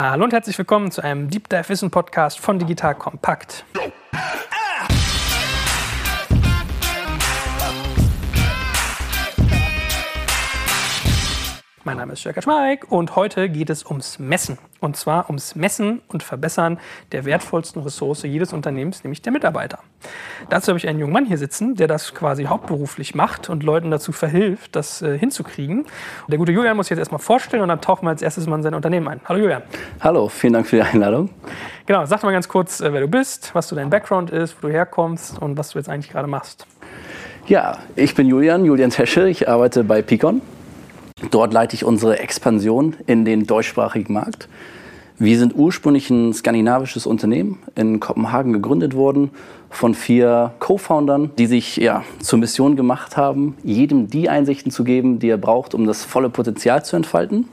Hallo und herzlich willkommen zu einem Deep Dive Wissen Podcast von Digital Kompakt. Mein Name ist Jörg Schmeik und heute geht es ums Messen. Und zwar ums Messen und Verbessern der wertvollsten Ressource jedes Unternehmens, nämlich der Mitarbeiter. Dazu habe ich einen jungen Mann hier sitzen, der das quasi hauptberuflich macht und Leuten dazu verhilft, das äh, hinzukriegen. Der gute Julian muss ich jetzt erstmal vorstellen und dann tauchen wir als erstes mal in sein Unternehmen ein. Hallo Julian. Hallo, vielen Dank für die Einladung. Genau, sag mal ganz kurz, äh, wer du bist, was du dein Background ist, wo du herkommst und was du jetzt eigentlich gerade machst. Ja, ich bin Julian, Julian Tesche. Ich arbeite bei Picon. Dort leite ich unsere Expansion in den deutschsprachigen Markt. Wir sind ursprünglich ein skandinavisches Unternehmen in Kopenhagen gegründet worden von vier Co-Foundern, die sich ja, zur Mission gemacht haben, jedem die Einsichten zu geben, die er braucht, um das volle Potenzial zu entfalten.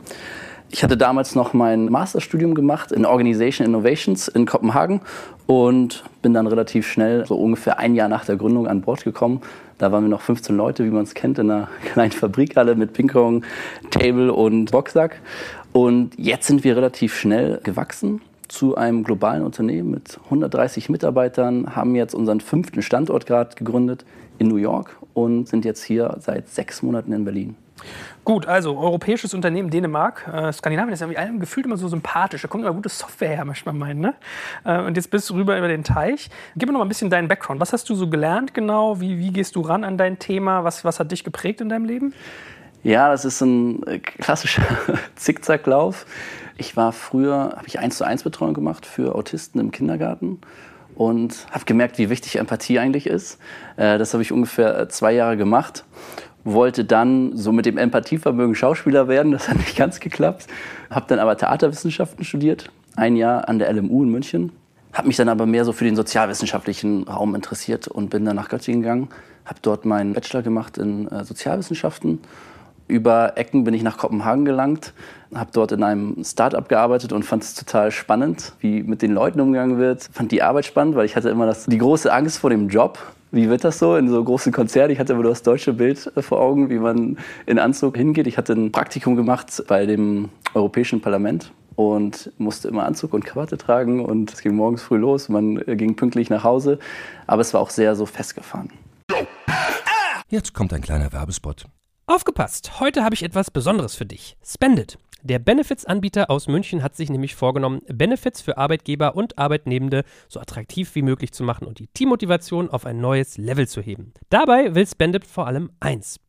Ich hatte damals noch mein Masterstudium gemacht in Organization Innovations in Kopenhagen und bin dann relativ schnell, so ungefähr ein Jahr nach der Gründung, an Bord gekommen. Da waren wir noch 15 Leute, wie man es kennt, in einer kleinen Fabrikhalle mit Pingpong, Table und Boxsack. Und jetzt sind wir relativ schnell gewachsen zu einem globalen Unternehmen mit 130 Mitarbeitern, haben jetzt unseren fünften Standort gerade gegründet in New York und sind jetzt hier seit sechs Monaten in Berlin. Gut, also europäisches Unternehmen Dänemark. Äh, Skandinavien ist ja irgendwie allem gefühlt immer so sympathisch. Da kommt immer gute Software her, möchte man meinen. Ne? Äh, und jetzt bist du rüber über den Teich. Gib mir noch mal ein bisschen deinen Background. Was hast du so gelernt genau? Wie, wie gehst du ran an dein Thema? Was, was hat dich geprägt in deinem Leben? Ja, das ist ein äh, klassischer Zickzacklauf. Ich war früher, habe ich 1 zu 1 Betreuung gemacht für Autisten im Kindergarten und habe gemerkt, wie wichtig Empathie eigentlich ist. Äh, das habe ich ungefähr äh, zwei Jahre gemacht wollte dann so mit dem Empathievermögen Schauspieler werden. Das hat nicht ganz geklappt. Habe dann aber Theaterwissenschaften studiert, ein Jahr an der LMU in München. Habe mich dann aber mehr so für den sozialwissenschaftlichen Raum interessiert und bin dann nach Göttingen gegangen. Habe dort meinen Bachelor gemacht in äh, Sozialwissenschaften. Über Ecken bin ich nach Kopenhagen gelangt, habe dort in einem Start-up gearbeitet und fand es total spannend, wie mit den Leuten umgegangen wird. Fand die Arbeit spannend, weil ich hatte immer das, die große Angst vor dem Job wie wird das so in so großen Konzernen? Ich hatte immer nur das deutsche Bild äh, vor Augen, wie man in Anzug hingeht. Ich hatte ein Praktikum gemacht bei dem Europäischen Parlament und musste immer Anzug und Krawatte tragen und es ging morgens früh los. Man äh, ging pünktlich nach Hause, aber es war auch sehr so festgefahren. Jetzt kommt ein kleiner Werbespot. Aufgepasst! Heute habe ich etwas Besonderes für dich. Spendit. Der Benefits-Anbieter aus München hat sich nämlich vorgenommen, Benefits für Arbeitgeber und Arbeitnehmende so attraktiv wie möglich zu machen und die Teammotivation auf ein neues Level zu heben. Dabei will Spendit vor allem eins: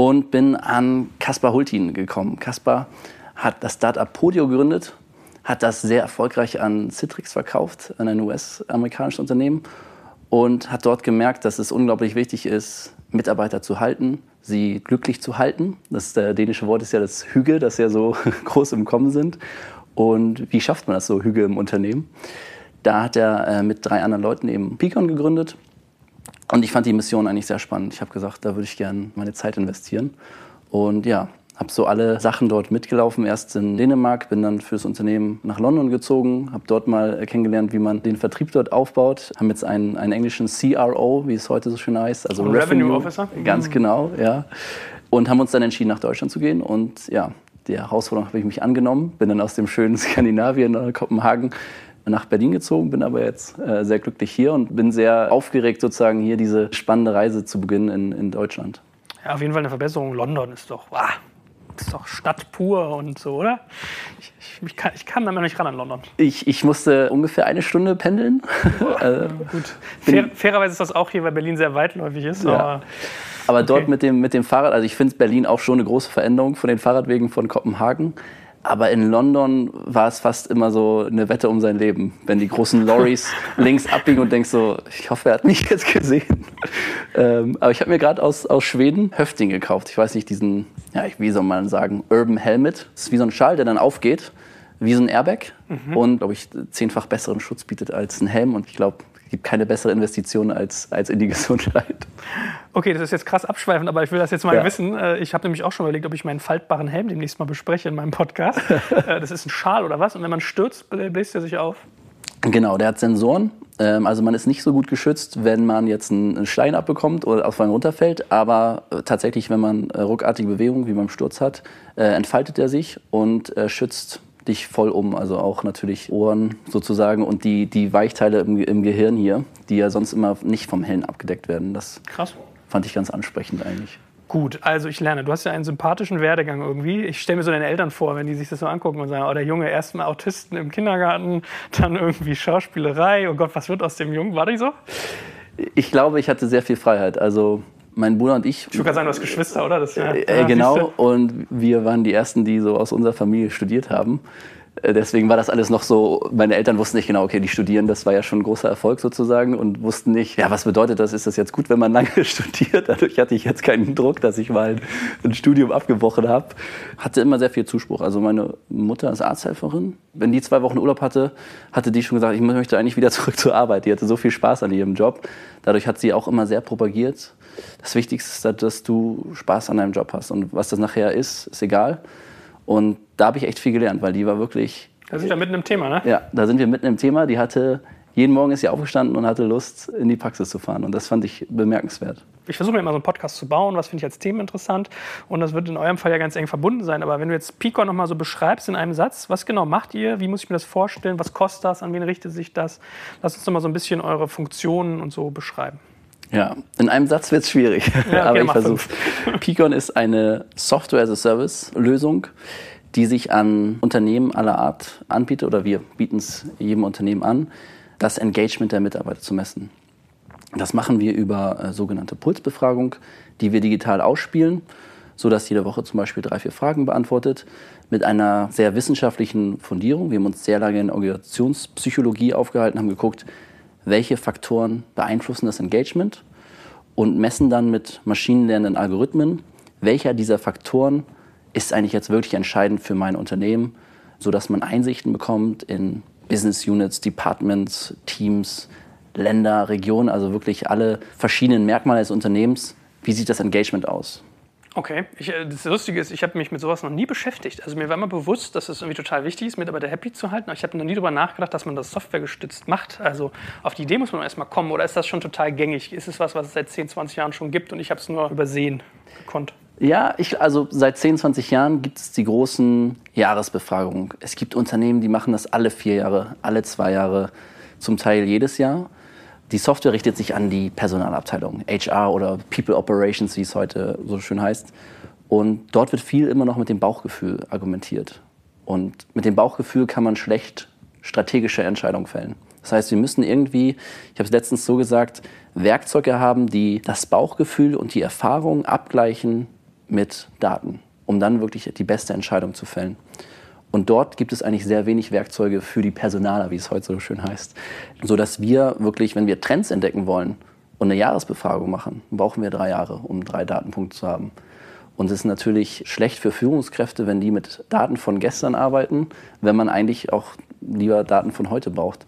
und bin an Kaspar Hultin gekommen. Kaspar hat das Startup Podio gegründet, hat das sehr erfolgreich an Citrix verkauft, an ein US-amerikanisches Unternehmen und hat dort gemerkt, dass es unglaublich wichtig ist, Mitarbeiter zu halten, sie glücklich zu halten. Das äh, dänische Wort ist ja das Hüge, das ja so groß im Kommen sind. Und wie schafft man das so, Hüge im Unternehmen? Da hat er äh, mit drei anderen Leuten eben Picon gegründet und ich fand die Mission eigentlich sehr spannend. Ich habe gesagt, da würde ich gerne meine Zeit investieren. Und ja, habe so alle Sachen dort mitgelaufen. Erst in Dänemark, bin dann fürs Unternehmen nach London gezogen, habe dort mal kennengelernt, wie man den Vertrieb dort aufbaut. Haben jetzt einen, einen englischen CRO, wie es heute so schön heißt, also Revenue, Revenue Officer. Ganz mhm. genau, ja. Und haben uns dann entschieden, nach Deutschland zu gehen. Und ja, der Herausforderung habe ich mich angenommen. Bin dann aus dem schönen Skandinavien, nach Kopenhagen, nach Berlin gezogen, bin aber jetzt äh, sehr glücklich hier und bin sehr aufgeregt, sozusagen hier diese spannende Reise zu beginnen in, in Deutschland. Ja, auf jeden Fall eine Verbesserung. London ist doch wow, ist doch Stadt pur und so, oder? Ich, ich, ich, kann, ich kam da noch nicht ran an London. Ich, ich musste ungefähr eine Stunde pendeln. äh, gut. Fair, fairerweise ist das auch hier, weil Berlin sehr weitläufig ist. Ja. Aber, aber okay. dort mit dem, mit dem Fahrrad, also ich finde Berlin auch schon eine große Veränderung von den Fahrradwegen von Kopenhagen. Aber in London war es fast immer so eine Wette um sein Leben. Wenn die großen Lorries links abbiegen und denkst so, ich hoffe, er hat mich jetzt gesehen. ähm, aber ich habe mir gerade aus, aus Schweden Höfting gekauft. Ich weiß nicht, diesen, ja, wie soll man sagen, Urban Helmet. Das ist wie so ein Schal, der dann aufgeht, wie so ein Airbag. Mhm. Und, glaube ich, zehnfach besseren Schutz bietet als ein Helm. Und ich glaube, gibt keine bessere Investition als, als in die Gesundheit. Okay, das ist jetzt krass abschweifend, aber ich will das jetzt mal ja. wissen. Ich habe nämlich auch schon überlegt, ob ich meinen faltbaren Helm demnächst mal bespreche in meinem Podcast. das ist ein Schal oder was? Und wenn man stürzt, bläst er sich auf? Genau, der hat Sensoren. Also man ist nicht so gut geschützt, wenn man jetzt einen Stein abbekommt oder auf einen runterfällt. Aber tatsächlich, wenn man ruckartige Bewegungen wie beim Sturz hat, entfaltet er sich und schützt dich voll um. Also auch natürlich Ohren sozusagen und die, die Weichteile im, im Gehirn hier, die ja sonst immer nicht vom Helm abgedeckt werden. Das Krass. fand ich ganz ansprechend eigentlich. Gut, also ich lerne. Du hast ja einen sympathischen Werdegang irgendwie. Ich stelle mir so deine Eltern vor, wenn die sich das so angucken und sagen, oh, der Junge erstmal Autisten im Kindergarten, dann irgendwie Schauspielerei. Oh Gott, was wird aus dem Jungen? War die so? Ich glaube, ich hatte sehr viel Freiheit. Also mein Bruder und ich. Ich würde sagen, du hast Geschwister, oder? Das, ja, äh, genau, und wir waren die Ersten, die so aus unserer Familie studiert haben. Deswegen war das alles noch so, meine Eltern wussten nicht genau, okay, die studieren, das war ja schon ein großer Erfolg sozusagen und wussten nicht, ja, was bedeutet das, ist das jetzt gut, wenn man lange studiert? Dadurch hatte ich jetzt keinen Druck, dass ich mal ein Studium abgebrochen habe. Hatte immer sehr viel Zuspruch. Also meine Mutter ist Arzthelferin. Wenn die zwei Wochen Urlaub hatte, hatte die schon gesagt, ich möchte eigentlich wieder zurück zur Arbeit. Die hatte so viel Spaß an ihrem Job. Dadurch hat sie auch immer sehr propagiert. Das Wichtigste ist, dass du Spaß an deinem Job hast. Und was das nachher ist, ist egal. Und da habe ich echt viel gelernt, weil die war wirklich. Da sind wir mitten im Thema, ne? Ja, da sind wir mitten im Thema. Die hatte, jeden Morgen ist sie aufgestanden und hatte Lust, in die Praxis zu fahren. Und das fand ich bemerkenswert. Ich versuche mir immer so einen Podcast zu bauen, was finde ich als Themen interessant. Und das wird in eurem Fall ja ganz eng verbunden sein. Aber wenn du jetzt Picon nochmal so beschreibst in einem Satz, was genau macht ihr? Wie muss ich mir das vorstellen? Was kostet das? An wen richtet sich das? Lass uns doch mal so ein bisschen eure Funktionen und so beschreiben. Ja, in einem Satz wird es schwierig, ja, okay, aber ich versuche. Picon ist eine Software-as-a-Service-Lösung, die sich an Unternehmen aller Art anbietet, oder wir bieten es jedem Unternehmen an, das Engagement der Mitarbeiter zu messen. Das machen wir über äh, sogenannte Pulsbefragung, die wir digital ausspielen, sodass jede Woche zum Beispiel drei, vier Fragen beantwortet, mit einer sehr wissenschaftlichen Fundierung. Wir haben uns sehr lange in Organisationspsychologie aufgehalten, haben geguckt, welche Faktoren beeinflussen das Engagement und messen dann mit maschinenlernenden Algorithmen, welcher dieser Faktoren ist eigentlich jetzt wirklich entscheidend für mein Unternehmen, sodass man Einsichten bekommt in Business Units, Departments, Teams, Länder, Regionen, also wirklich alle verschiedenen Merkmale des Unternehmens. Wie sieht das Engagement aus? Okay, ich, äh, das Lustige ist, ich habe mich mit sowas noch nie beschäftigt. Also mir war immer bewusst, dass es irgendwie total wichtig ist, Mitarbeiter happy zu halten. Aber ich habe noch nie darüber nachgedacht, dass man das softwaregestützt macht. Also auf die Idee muss man erstmal kommen. Oder ist das schon total gängig? Ist es was, was es seit 10, 20 Jahren schon gibt und ich habe es nur übersehen gekonnt? Ja, ich, also seit 10, 20 Jahren gibt es die großen Jahresbefragungen. Es gibt Unternehmen, die machen das alle vier Jahre, alle zwei Jahre, zum Teil jedes Jahr. Die Software richtet sich an die Personalabteilung, HR oder People Operations, wie es heute so schön heißt. Und dort wird viel immer noch mit dem Bauchgefühl argumentiert. Und mit dem Bauchgefühl kann man schlecht strategische Entscheidungen fällen. Das heißt, wir müssen irgendwie, ich habe es letztens so gesagt, Werkzeuge haben, die das Bauchgefühl und die Erfahrung abgleichen mit Daten, um dann wirklich die beste Entscheidung zu fällen. Und dort gibt es eigentlich sehr wenig Werkzeuge für die Personaler, wie es heute so schön heißt. Sodass wir wirklich, wenn wir Trends entdecken wollen und eine Jahresbefragung machen, brauchen wir drei Jahre, um drei Datenpunkte zu haben. Und es ist natürlich schlecht für Führungskräfte, wenn die mit Daten von gestern arbeiten, wenn man eigentlich auch lieber Daten von heute braucht.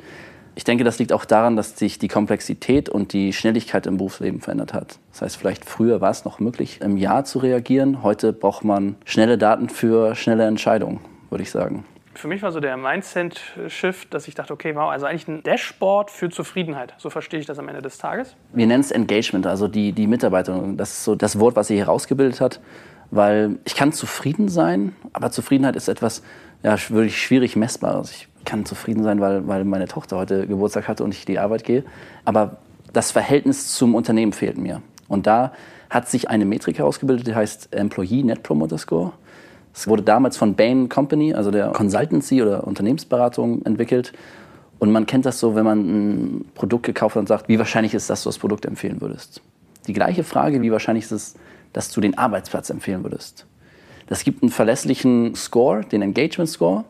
Ich denke, das liegt auch daran, dass sich die Komplexität und die Schnelligkeit im Berufsleben verändert hat. Das heißt, vielleicht früher war es noch möglich, im Jahr zu reagieren. Heute braucht man schnelle Daten für schnelle Entscheidungen würde ich sagen. Für mich war so der Mindset-Shift, dass ich dachte, okay, wow, also eigentlich ein Dashboard für Zufriedenheit. So verstehe ich das am Ende des Tages. Wir nennen es Engagement, also die, die Mitarbeiter. Das ist so das Wort, was sie herausgebildet hat. Weil ich kann zufrieden sein, aber Zufriedenheit ist etwas ja, wirklich schwierig messbares. Ich kann zufrieden sein, weil, weil meine Tochter heute Geburtstag hatte und ich die Arbeit gehe. Aber das Verhältnis zum Unternehmen fehlt mir. Und da hat sich eine Metrik herausgebildet, die heißt Employee Net Promoter Score. Es wurde damals von Bain Company, also der Consultancy oder Unternehmensberatung, entwickelt. Und man kennt das so, wenn man ein Produkt gekauft hat und sagt, wie wahrscheinlich ist, dass du das Produkt empfehlen würdest. Die gleiche Frage, wie wahrscheinlich ist es, dass du den Arbeitsplatz empfehlen würdest. Das gibt einen verlässlichen Score, den Engagement Score,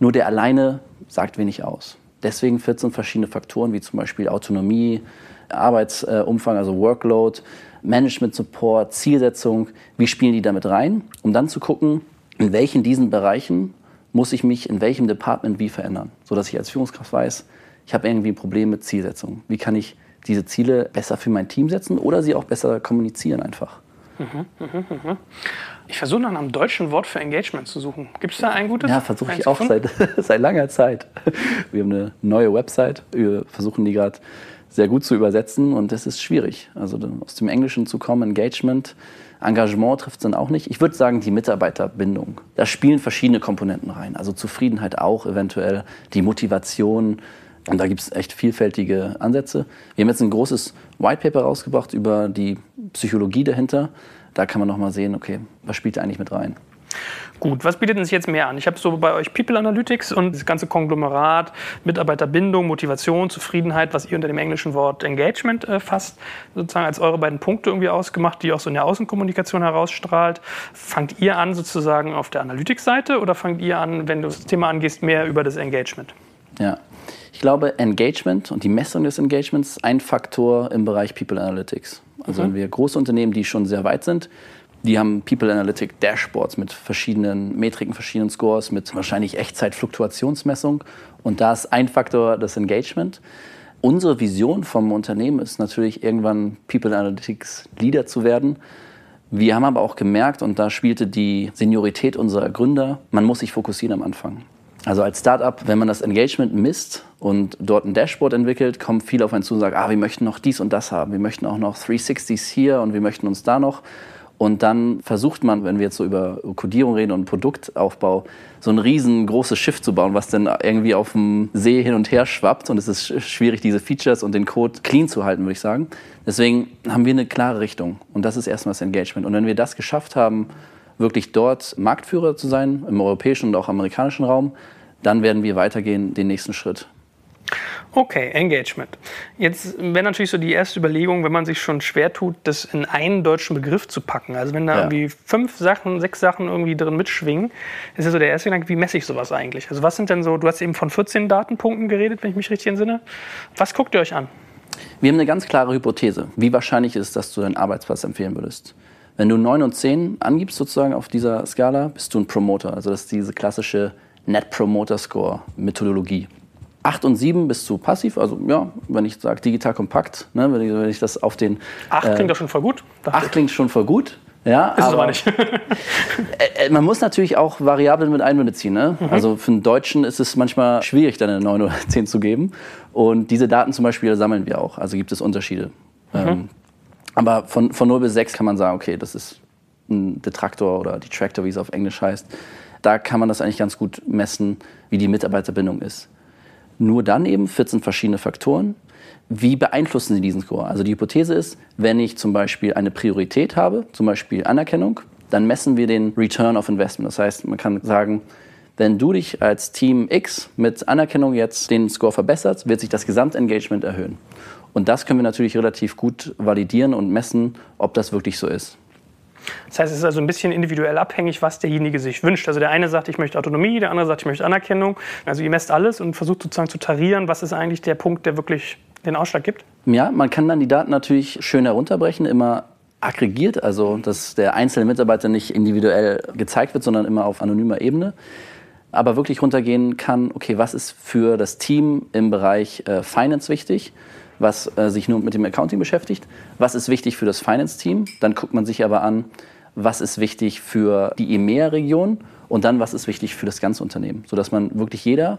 nur der alleine sagt wenig aus. Deswegen 14 verschiedene Faktoren, wie zum Beispiel Autonomie, Arbeitsumfang, also Workload, Management Support, Zielsetzung, wie spielen die damit rein, um dann zu gucken, in welchen diesen Bereichen muss ich mich in welchem Department wie verändern, sodass ich als Führungskraft weiß, ich habe irgendwie ein Problem mit Zielsetzung. Wie kann ich diese Ziele besser für mein Team setzen oder sie auch besser kommunizieren einfach? Mhm. Ich versuche nach einem deutschen Wort für Engagement zu suchen. Gibt es da ein gutes? Ja, versuche ich auch seit, seit langer Zeit. Wir haben eine neue Website. Wir versuchen die gerade sehr gut zu übersetzen und das ist schwierig. Also aus dem Englischen zu kommen, Engagement, Engagement trifft es dann auch nicht. Ich würde sagen, die Mitarbeiterbindung. Da spielen verschiedene Komponenten rein. Also Zufriedenheit auch eventuell, die Motivation. Und da gibt es echt vielfältige Ansätze. Wir haben jetzt ein großes White Paper rausgebracht über die Psychologie dahinter. Da kann man nochmal sehen, okay, was spielt da eigentlich mit rein. Gut, was bietet sich jetzt mehr an? Ich habe so bei euch People Analytics und das ganze Konglomerat, Mitarbeiterbindung, Motivation, Zufriedenheit, was ihr unter dem englischen Wort Engagement äh, fasst, sozusagen als eure beiden Punkte irgendwie ausgemacht, die auch so in der Außenkommunikation herausstrahlt. Fangt ihr an sozusagen auf der Analytics-Seite oder fangt ihr an, wenn du das Thema angehst, mehr über das Engagement? Ja, ich glaube, Engagement und die Messung des Engagements ist ein Faktor im Bereich People Analytics. Also mhm. wenn wir große Unternehmen, die schon sehr weit sind, die haben People Analytic Dashboards mit verschiedenen Metriken, verschiedenen Scores, mit wahrscheinlich Echtzeit-Fluktuationsmessung. Und da ist ein Faktor das Engagement. Unsere Vision vom Unternehmen ist natürlich irgendwann People Analytics Leader zu werden. Wir haben aber auch gemerkt, und da spielte die Seniorität unserer Gründer, man muss sich fokussieren am Anfang. Also als Startup, wenn man das Engagement misst und dort ein Dashboard entwickelt, kommen viele auf einen zu und sagen, ah, wir möchten noch dies und das haben, wir möchten auch noch 360s hier und wir möchten uns da noch. Und dann versucht man, wenn wir jetzt so über Codierung reden und Produktaufbau, so ein riesengroßes Schiff zu bauen, was dann irgendwie auf dem See hin und her schwappt. Und es ist schwierig, diese Features und den Code clean zu halten, würde ich sagen. Deswegen haben wir eine klare Richtung. Und das ist erstmal das Engagement. Und wenn wir das geschafft haben, wirklich dort Marktführer zu sein, im europäischen und auch amerikanischen Raum, dann werden wir weitergehen, den nächsten Schritt. Okay, Engagement. Jetzt wäre natürlich so die erste Überlegung, wenn man sich schon schwer tut, das in einen deutschen Begriff zu packen. Also wenn da ja. irgendwie fünf Sachen, sechs Sachen irgendwie drin mitschwingen, ist ja so der erste Gedanke, wie messe ich sowas eigentlich? Also was sind denn so, du hast eben von 14 Datenpunkten geredet, wenn ich mich richtig entsinne. Was guckt ihr euch an? Wir haben eine ganz klare Hypothese. Wie wahrscheinlich ist es, dass du deinen Arbeitsplatz empfehlen würdest? Wenn du 9 und 10 angibst sozusagen auf dieser Skala, bist du ein Promoter. Also das ist diese klassische Net Promoter Score Methodologie. 8 und 7 bist du passiv, also ja, wenn ich sage digital kompakt, ne, wenn, ich, wenn, ich, das auf den. 8 äh, klingt doch schon voll gut. 8 klingt schon voll gut. Ja, ist aber, es aber nicht. Äh, äh, man muss natürlich auch Variablen mit einbeziehen. Ne? Mhm. Also für einen Deutschen ist es manchmal schwierig, dann eine 9 oder 10 zu geben. Und diese Daten zum Beispiel sammeln wir auch. Also gibt es Unterschiede. Mhm. Ähm, aber von, von 0 bis 6 kann man sagen, okay, das ist ein Detraktor oder Detractor, wie es auf Englisch heißt. Da kann man das eigentlich ganz gut messen, wie die Mitarbeiterbindung ist. Nur dann eben 14 verschiedene Faktoren. Wie beeinflussen sie diesen Score? Also die Hypothese ist, wenn ich zum Beispiel eine Priorität habe, zum Beispiel Anerkennung, dann messen wir den Return of Investment. Das heißt, man kann sagen, wenn du dich als Team X mit Anerkennung jetzt den Score verbesserst, wird sich das Gesamtengagement erhöhen. Und das können wir natürlich relativ gut validieren und messen, ob das wirklich so ist. Das heißt, es ist also ein bisschen individuell abhängig, was derjenige sich wünscht. Also der eine sagt, ich möchte Autonomie, der andere sagt, ich möchte Anerkennung. Also ihr messt alles und versucht sozusagen zu tarieren, was ist eigentlich der Punkt, der wirklich den Ausschlag gibt? Ja, man kann dann die Daten natürlich schön herunterbrechen, immer aggregiert, also dass der einzelne Mitarbeiter nicht individuell gezeigt wird, sondern immer auf anonymer Ebene. Aber wirklich runtergehen kann, okay, was ist für das Team im Bereich äh, Finance wichtig? Was äh, sich nur mit dem Accounting beschäftigt. Was ist wichtig für das Finance-Team? Dann guckt man sich aber an, was ist wichtig für die EMEA-Region und dann, was ist wichtig für das ganze Unternehmen, sodass man wirklich jeder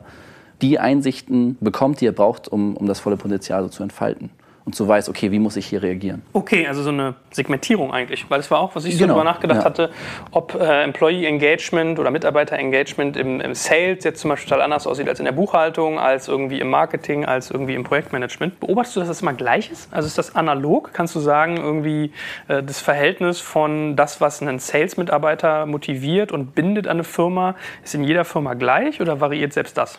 die Einsichten bekommt, die er braucht, um, um das volle Potenzial so zu entfalten. Und so weiß, okay, wie muss ich hier reagieren. Okay, also so eine Segmentierung eigentlich, weil das war auch, was ich so Genau, darüber nachgedacht ja. hatte, ob äh, Employee Engagement oder Mitarbeiter Engagement im, im Sales jetzt zum Beispiel total anders aussieht als in der Buchhaltung, als irgendwie im Marketing, als irgendwie im Projektmanagement. Beobachtest du, dass das immer gleich ist? Also ist das analog? Kannst du sagen, irgendwie äh, das Verhältnis von das, was einen Sales-Mitarbeiter motiviert und bindet an eine Firma, ist in jeder Firma gleich oder variiert selbst das?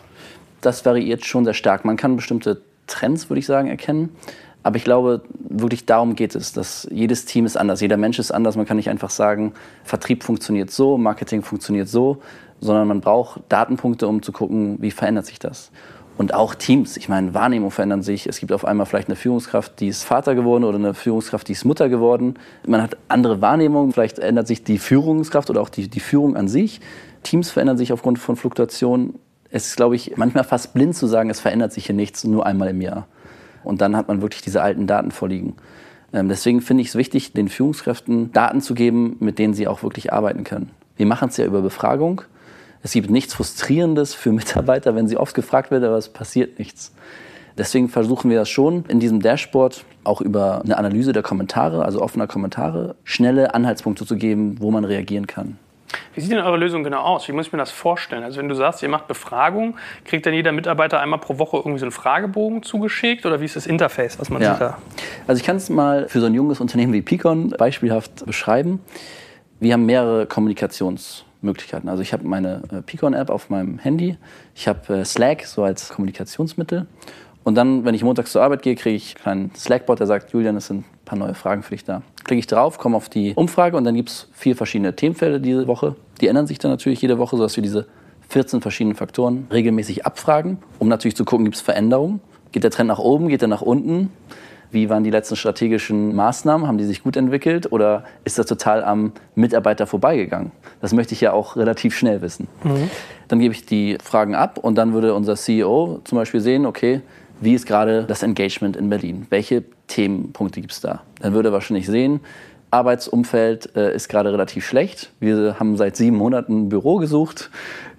Das variiert schon sehr stark. Man kann bestimmte Trends, würde ich sagen, erkennen. Aber ich glaube, wirklich darum geht es, dass jedes Team ist anders, jeder Mensch ist anders. Man kann nicht einfach sagen, Vertrieb funktioniert so, Marketing funktioniert so, sondern man braucht Datenpunkte, um zu gucken, wie verändert sich das. Und auch Teams, ich meine, Wahrnehmungen verändern sich. Es gibt auf einmal vielleicht eine Führungskraft, die ist Vater geworden oder eine Führungskraft, die ist Mutter geworden. Man hat andere Wahrnehmungen, vielleicht ändert sich die Führungskraft oder auch die, die Führung an sich. Teams verändern sich aufgrund von Fluktuationen. Es ist, glaube ich, manchmal fast blind zu sagen, es verändert sich hier nichts, nur einmal im Jahr. Und dann hat man wirklich diese alten Daten vorliegen. Ähm, deswegen finde ich es wichtig, den Führungskräften Daten zu geben, mit denen sie auch wirklich arbeiten können. Wir machen es ja über Befragung. Es gibt nichts Frustrierendes für Mitarbeiter, wenn sie oft gefragt werden, aber es passiert nichts. Deswegen versuchen wir das schon in diesem Dashboard auch über eine Analyse der Kommentare, also offener Kommentare, schnelle Anhaltspunkte zu geben, wo man reagieren kann. Wie sieht denn eure Lösung genau aus? Wie muss ich mir das vorstellen? Also wenn du sagst, ihr macht Befragung, kriegt dann jeder Mitarbeiter einmal pro Woche irgendwie so einen Fragebogen zugeschickt oder wie ist das Interface, was man Ja. sieht da? Also ich kann es mal für so ein junges Unternehmen wie Picon beispielhaft beschreiben. Wir haben mehrere Kommunikationsmöglichkeiten. Also ich habe meine äh, Picon-App auf meinem Handy, ich habe äh, Slack so als Kommunikationsmittel und dann, wenn ich montags zur Arbeit gehe, kriege ich einen kleinen Slack-Bot, der sagt, Julian, es sind ein paar neue Fragen für dich da. Klicke ich drauf, komme auf die Umfrage und dann gibt es vier verschiedene Themenfelder diese Woche. Die ändern sich dann natürlich jede Woche, sodass wir diese 14 verschiedenen Faktoren regelmäßig abfragen, um natürlich zu gucken, gibt es Veränderungen. Geht der Trend nach oben, geht er nach unten? Wie waren die letzten strategischen Maßnahmen? Haben die sich gut entwickelt oder ist das total am Mitarbeiter vorbeigegangen? Das möchte ich ja auch relativ schnell wissen. Dann gebe ich die Fragen ab und dann würde unser CEO zum Beispiel sehen, okay, wie ist gerade das Engagement in Berlin? Welche Themenpunkte gibt es da? Dann würde er wahrscheinlich sehen, Arbeitsumfeld äh, ist gerade relativ schlecht. Wir haben seit sieben Monaten ein Büro gesucht,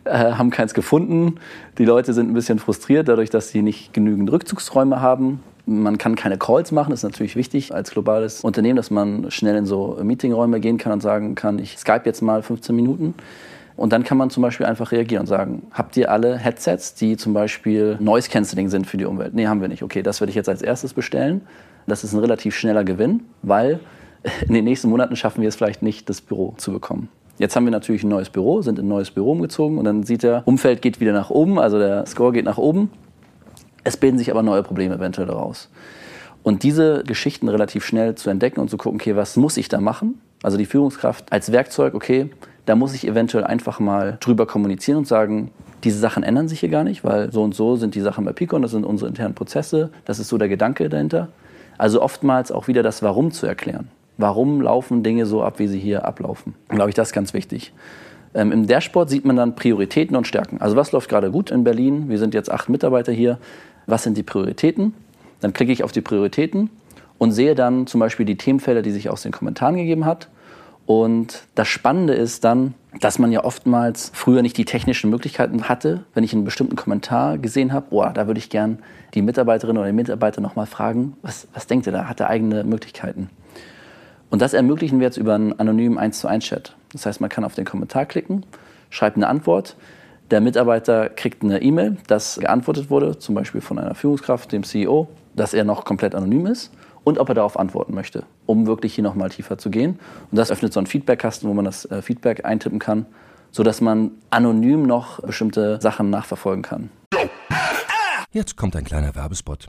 äh, haben keins gefunden. Die Leute sind ein bisschen frustriert dadurch, dass sie nicht genügend Rückzugsräume haben. Man kann keine Calls machen, das ist natürlich wichtig als globales Unternehmen, dass man schnell in so Meetingräume gehen kann und sagen kann, ich Skype jetzt mal 15 Minuten. Und dann kann man zum Beispiel einfach reagieren und sagen, habt ihr alle Headsets, die zum Beispiel Noise Cancelling sind für die Umwelt? Nee, haben wir nicht. Okay, das werde ich jetzt als erstes bestellen. Das ist ein relativ schneller Gewinn, weil in den nächsten Monaten schaffen wir es vielleicht nicht, das Büro zu bekommen. Jetzt haben wir natürlich ein neues Büro, sind in ein neues Büro umgezogen und dann sieht der Umfeld geht wieder nach oben, also der Score geht nach oben. Es bilden sich aber neue Probleme eventuell daraus. Und diese Geschichten relativ schnell zu entdecken und zu gucken, okay, was muss ich da machen? Also die Führungskraft als Werkzeug, okay, da muss ich eventuell einfach mal drüber kommunizieren und sagen, diese Sachen ändern sich hier gar nicht, weil so und so sind die Sachen bei Picon, das sind unsere internen Prozesse, das ist so der Gedanke dahinter. Also oftmals auch wieder das Warum zu erklären. Warum laufen Dinge so ab, wie sie hier ablaufen? Glaube ich, das ist ganz wichtig. Ähm, Im Dashboard sieht man dann Prioritäten und Stärken. Also was läuft gerade gut in Berlin? Wir sind jetzt acht Mitarbeiter hier. Was sind die Prioritäten? Dann klicke ich auf die Prioritäten und sehe dann zum Beispiel die Themenfelder, die sich aus den Kommentaren gegeben hat. Und das Spannende ist dann, dass man ja oftmals früher nicht die technischen Möglichkeiten hatte. Wenn ich einen bestimmten Kommentar gesehen habe, oh, da würde ich gern die Mitarbeiterin oder den Mitarbeiter nochmal fragen, was, was denkt ihr da? Hat er eigene Möglichkeiten? Und das ermöglichen wir jetzt über einen anonymen 1 zu 1 Chat. Das heißt, man kann auf den Kommentar klicken, schreibt eine Antwort. Der Mitarbeiter kriegt eine E-Mail, dass geantwortet wurde, zum Beispiel von einer Führungskraft, dem CEO, dass er noch komplett anonym ist und ob er darauf antworten möchte, um wirklich hier nochmal tiefer zu gehen. Und das öffnet so einen Feedbackkasten, wo man das äh, Feedback eintippen kann, sodass man anonym noch bestimmte Sachen nachverfolgen kann. Jetzt kommt ein kleiner Werbespot.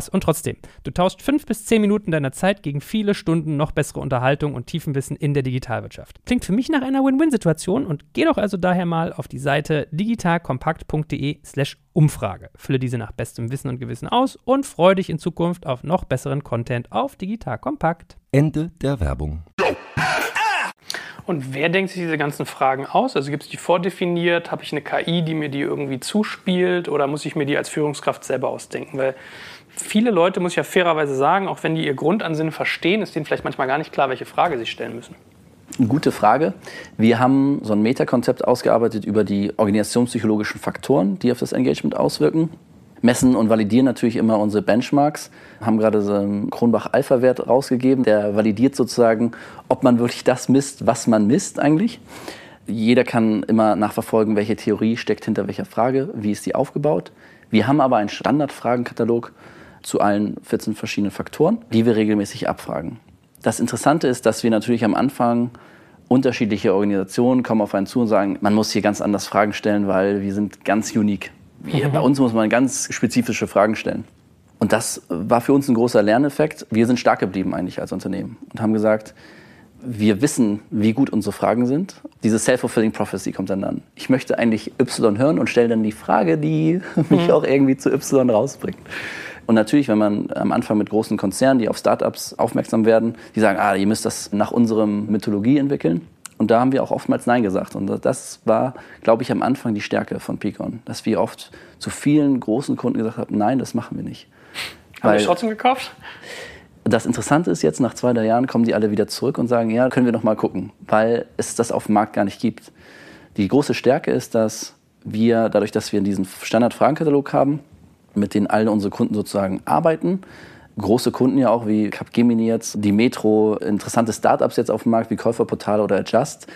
Spaß. Und trotzdem, du tauscht fünf bis zehn Minuten deiner Zeit gegen viele Stunden noch bessere Unterhaltung und Tiefenwissen in der Digitalwirtschaft. Klingt für mich nach einer Win-Win-Situation und geh doch also daher mal auf die Seite digitalkompakt.de/slash Umfrage. Fülle diese nach bestem Wissen und Gewissen aus und freue dich in Zukunft auf noch besseren Content auf Digital Kompakt. Ende der Werbung. Und wer denkt sich diese ganzen Fragen aus? Also gibt es die vordefiniert? Habe ich eine KI, die mir die irgendwie zuspielt? Oder muss ich mir die als Führungskraft selber ausdenken? Weil viele Leute, muss ich ja fairerweise sagen, auch wenn die ihr Grundansinnen verstehen, ist denen vielleicht manchmal gar nicht klar, welche Frage sie stellen müssen. Gute Frage. Wir haben so ein Metakonzept ausgearbeitet über die organisationspsychologischen Faktoren, die auf das Engagement auswirken. Messen und validieren natürlich immer unsere Benchmarks. Haben gerade so einen Kronbach-Alpha-Wert rausgegeben. Der validiert sozusagen, ob man wirklich das misst, was man misst eigentlich. Jeder kann immer nachverfolgen, welche Theorie steckt hinter welcher Frage, wie ist die aufgebaut. Wir haben aber einen Standardfragenkatalog zu allen 14 verschiedenen Faktoren, die wir regelmäßig abfragen. Das Interessante ist, dass wir natürlich am Anfang unterschiedliche Organisationen kommen auf einen zu und sagen, man muss hier ganz anders Fragen stellen, weil wir sind ganz unique. Wir, mhm. Bei uns muss man ganz spezifische Fragen stellen. Und das war für uns ein großer Lerneffekt. Wir sind stark geblieben eigentlich als Unternehmen und haben gesagt, wir wissen, wie gut unsere Fragen sind. Diese Self-Fulfilling Prophecy kommt dann an. Ich möchte eigentlich Y hören und stelle dann die Frage, die mich mhm. auch irgendwie zu Y rausbringt. Und natürlich, wenn man am Anfang mit großen Konzernen, die auf Startups aufmerksam werden, die sagen, ah, ihr müsst das nach unserem Mythologie entwickeln. Und da haben wir auch oftmals Nein gesagt. Und das war, glaube ich, am Anfang die Stärke von Picon, dass wir oft zu vielen großen Kunden gesagt haben, nein, das machen wir nicht. Haben wir trotzdem gekauft? Das Interessante ist jetzt, nach zwei, drei Jahren kommen die alle wieder zurück und sagen, ja, können wir noch mal gucken, weil es das auf dem Markt gar nicht gibt. Die große Stärke ist, dass wir, dadurch, dass wir diesen Standard-Fragenkatalog haben, mit denen alle unsere Kunden sozusagen arbeiten. Große Kunden ja auch wie Capgemini jetzt, die Metro, interessante Startups jetzt auf dem Markt wie Käuferportale oder Adjust,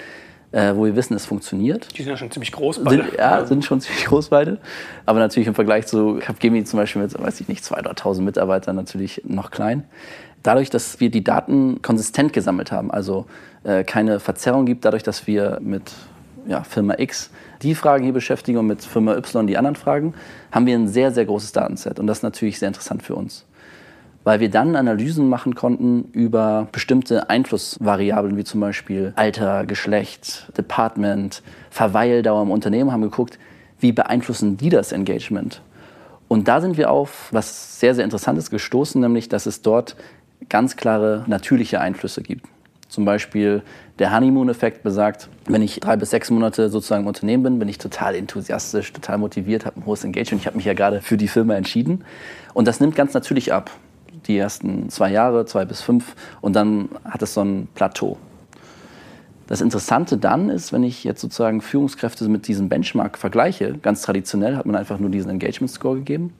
äh, wo wir wissen, es funktioniert. Die sind ja schon ziemlich groß beide. Sind, ja, sind schon ziemlich groß beide. Aber natürlich im Vergleich zu Capgemini zum Beispiel mit, weiß ich nicht, 200.000 oder 1.000 Mitarbeitern natürlich noch klein. Dadurch, dass wir die Daten konsistent gesammelt haben, also äh, keine Verzerrung gibt, dadurch, dass wir mit ja, Firma X die Fragen hier beschäftigen und mit Firma Y die anderen Fragen, haben wir ein sehr, sehr großes Datenset. Und das ist natürlich sehr interessant für uns. Weil wir dann Analysen machen konnten über bestimmte Einflussvariablen, wie zum Beispiel Alter, Geschlecht, Department, Verweildauer im Unternehmen, haben geguckt, wie beeinflussen die das Engagement. Und da sind wir auf was sehr, sehr Interessantes gestoßen, nämlich dass es dort ganz klare natürliche Einflüsse gibt. Zum Beispiel der Honeymoon-Effekt besagt, wenn ich drei bis sechs Monate sozusagen im Unternehmen bin, bin ich total enthusiastisch, total motiviert, habe ein hohes Engagement. Ich habe mich ja gerade für die Firma entschieden. Und das nimmt ganz natürlich ab. Die ersten zwei Jahre, zwei bis fünf. Und dann hat es so ein Plateau. Das Interessante dann ist, wenn ich jetzt sozusagen Führungskräfte mit diesem Benchmark vergleiche, ganz traditionell hat man einfach nur diesen Engagement Score gegeben,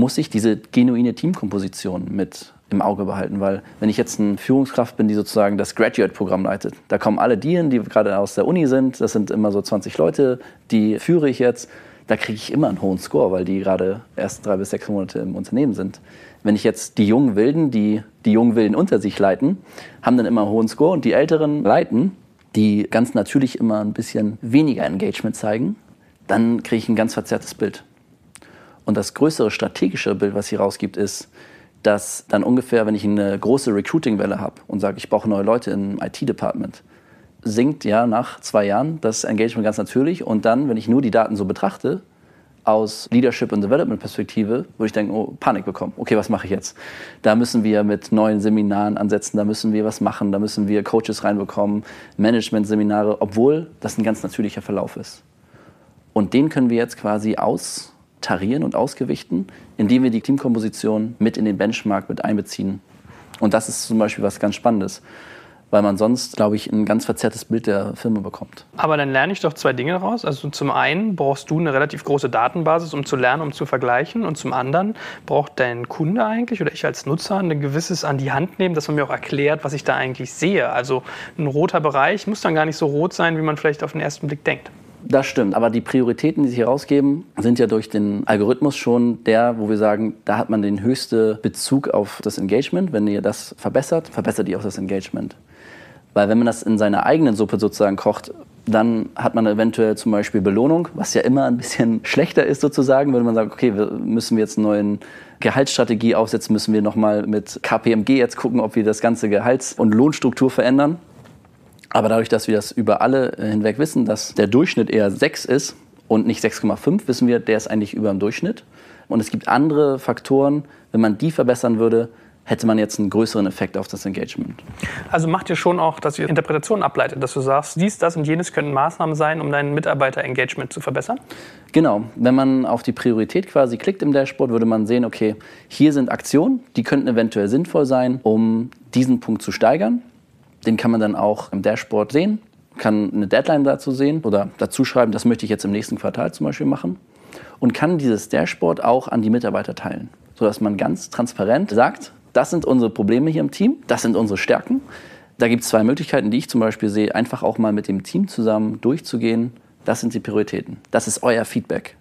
muss ich diese genuine Teamkomposition mit im Auge behalten, weil wenn ich jetzt eine Führungskraft bin, die sozusagen das Graduate-Programm leitet, da kommen alle die hin, die gerade aus der Uni sind, das sind immer so 20 Leute, die führe ich jetzt, da kriege ich immer einen hohen Score, weil die gerade erst drei bis sechs Monate im Unternehmen sind. Wenn ich jetzt die jungen Wilden, die die jungen Wilden unter sich leiten, haben dann immer einen hohen Score und die Älteren leiten, die ganz natürlich immer ein bisschen weniger Engagement zeigen, dann kriege ich ein ganz verzerrtes Bild. Und das größere strategische Bild, was hier rausgibt, ist, dass dann ungefähr, wenn ich eine große Recruiting-Welle habe und sage, ich brauche neue Leute im IT-Department, sinkt ja nach zwei Jahren das Engagement ganz natürlich. Und dann, wenn ich nur die Daten so betrachte, aus Leadership und Development Perspektive, würde ich denken, oh, Panik bekommen. Okay, was mache ich jetzt? Da müssen wir mit neuen Seminaren ansetzen, da müssen wir was machen, da müssen wir Coaches reinbekommen, Management-Seminare, obwohl das ein ganz natürlicher Verlauf ist. Und den können wir jetzt quasi aus tarieren und ausgewichten, indem wir die Teamkomposition mit in den Benchmark mit einbeziehen. Und das ist zum Beispiel was ganz Spannendes, weil man sonst, glaube ich, ein ganz verzerrtes Bild der Firma bekommt. Aber dann lerne ich doch zwei Dinge daraus. Also zum einen brauchst du eine relativ große Datenbasis, um zu lernen, um zu vergleichen. Und zum anderen braucht dein Kunde eigentlich oder ich als Nutzer ein gewisses an die Hand nehmen, dass man mir auch erklärt, was ich da eigentlich sehe. Also ein roter Bereich muss dann gar nicht so rot sein, wie man vielleicht auf den ersten Blick denkt. Das stimmt, aber die Prioritäten, die sich herausgeben, sind ja durch den Algorithmus schon der, wo wir sagen, da hat man den höchsten Bezug auf das Engagement. Wenn ihr das verbessert, verbessert ihr auch das Engagement. Weil wenn man das in seiner eigenen Suppe sozusagen kocht, Dann hat man eventuell zum Beispiel Belohnung, was ja immer ein bisschen schlechter ist sozusagen, wenn man sagt, okay, wir müssen wir jetzt einen neuen Gehaltsstrategie aufsetzen, müssen wir nochmal mit KPMG jetzt gucken, ob wir das ganze Gehalts- und Lohnstruktur verändern. Aber dadurch, dass wir das über alle hinweg wissen, dass der Durchschnitt eher 6 ist und nicht 6,5, wissen wir, der ist eigentlich über dem Durchschnitt. Und es gibt andere Faktoren, wenn man die verbessern würde, hätte man jetzt einen größeren Effekt auf das Engagement. Also macht ihr schon auch, dass ihr Interpretationen ableitet, dass du sagst, dies, das und jenes könnten Maßnahmen sein, um dein Mitarbeiter-Engagement zu verbessern? Genau. Wenn man auf die Priorität quasi klickt im Dashboard, würde man sehen, okay, hier sind Aktionen, die könnten eventuell sinnvoll sein, um diesen Punkt zu steigern. Den kann man dann auch im Dashboard sehen, kann eine Deadline dazu sehen oder dazu schreiben, das möchte ich jetzt im nächsten Quartal zum Beispiel machen und kann dieses Dashboard auch an die Mitarbeiter teilen, sodass man ganz transparent sagt, das sind unsere Probleme hier im Team, das sind unsere Stärken. Da gibt es zwei Möglichkeiten, die ich zum Beispiel sehe, einfach auch mal mit dem Team zusammen durchzugehen. Das sind die Prioritäten. Das ist euer Feedback.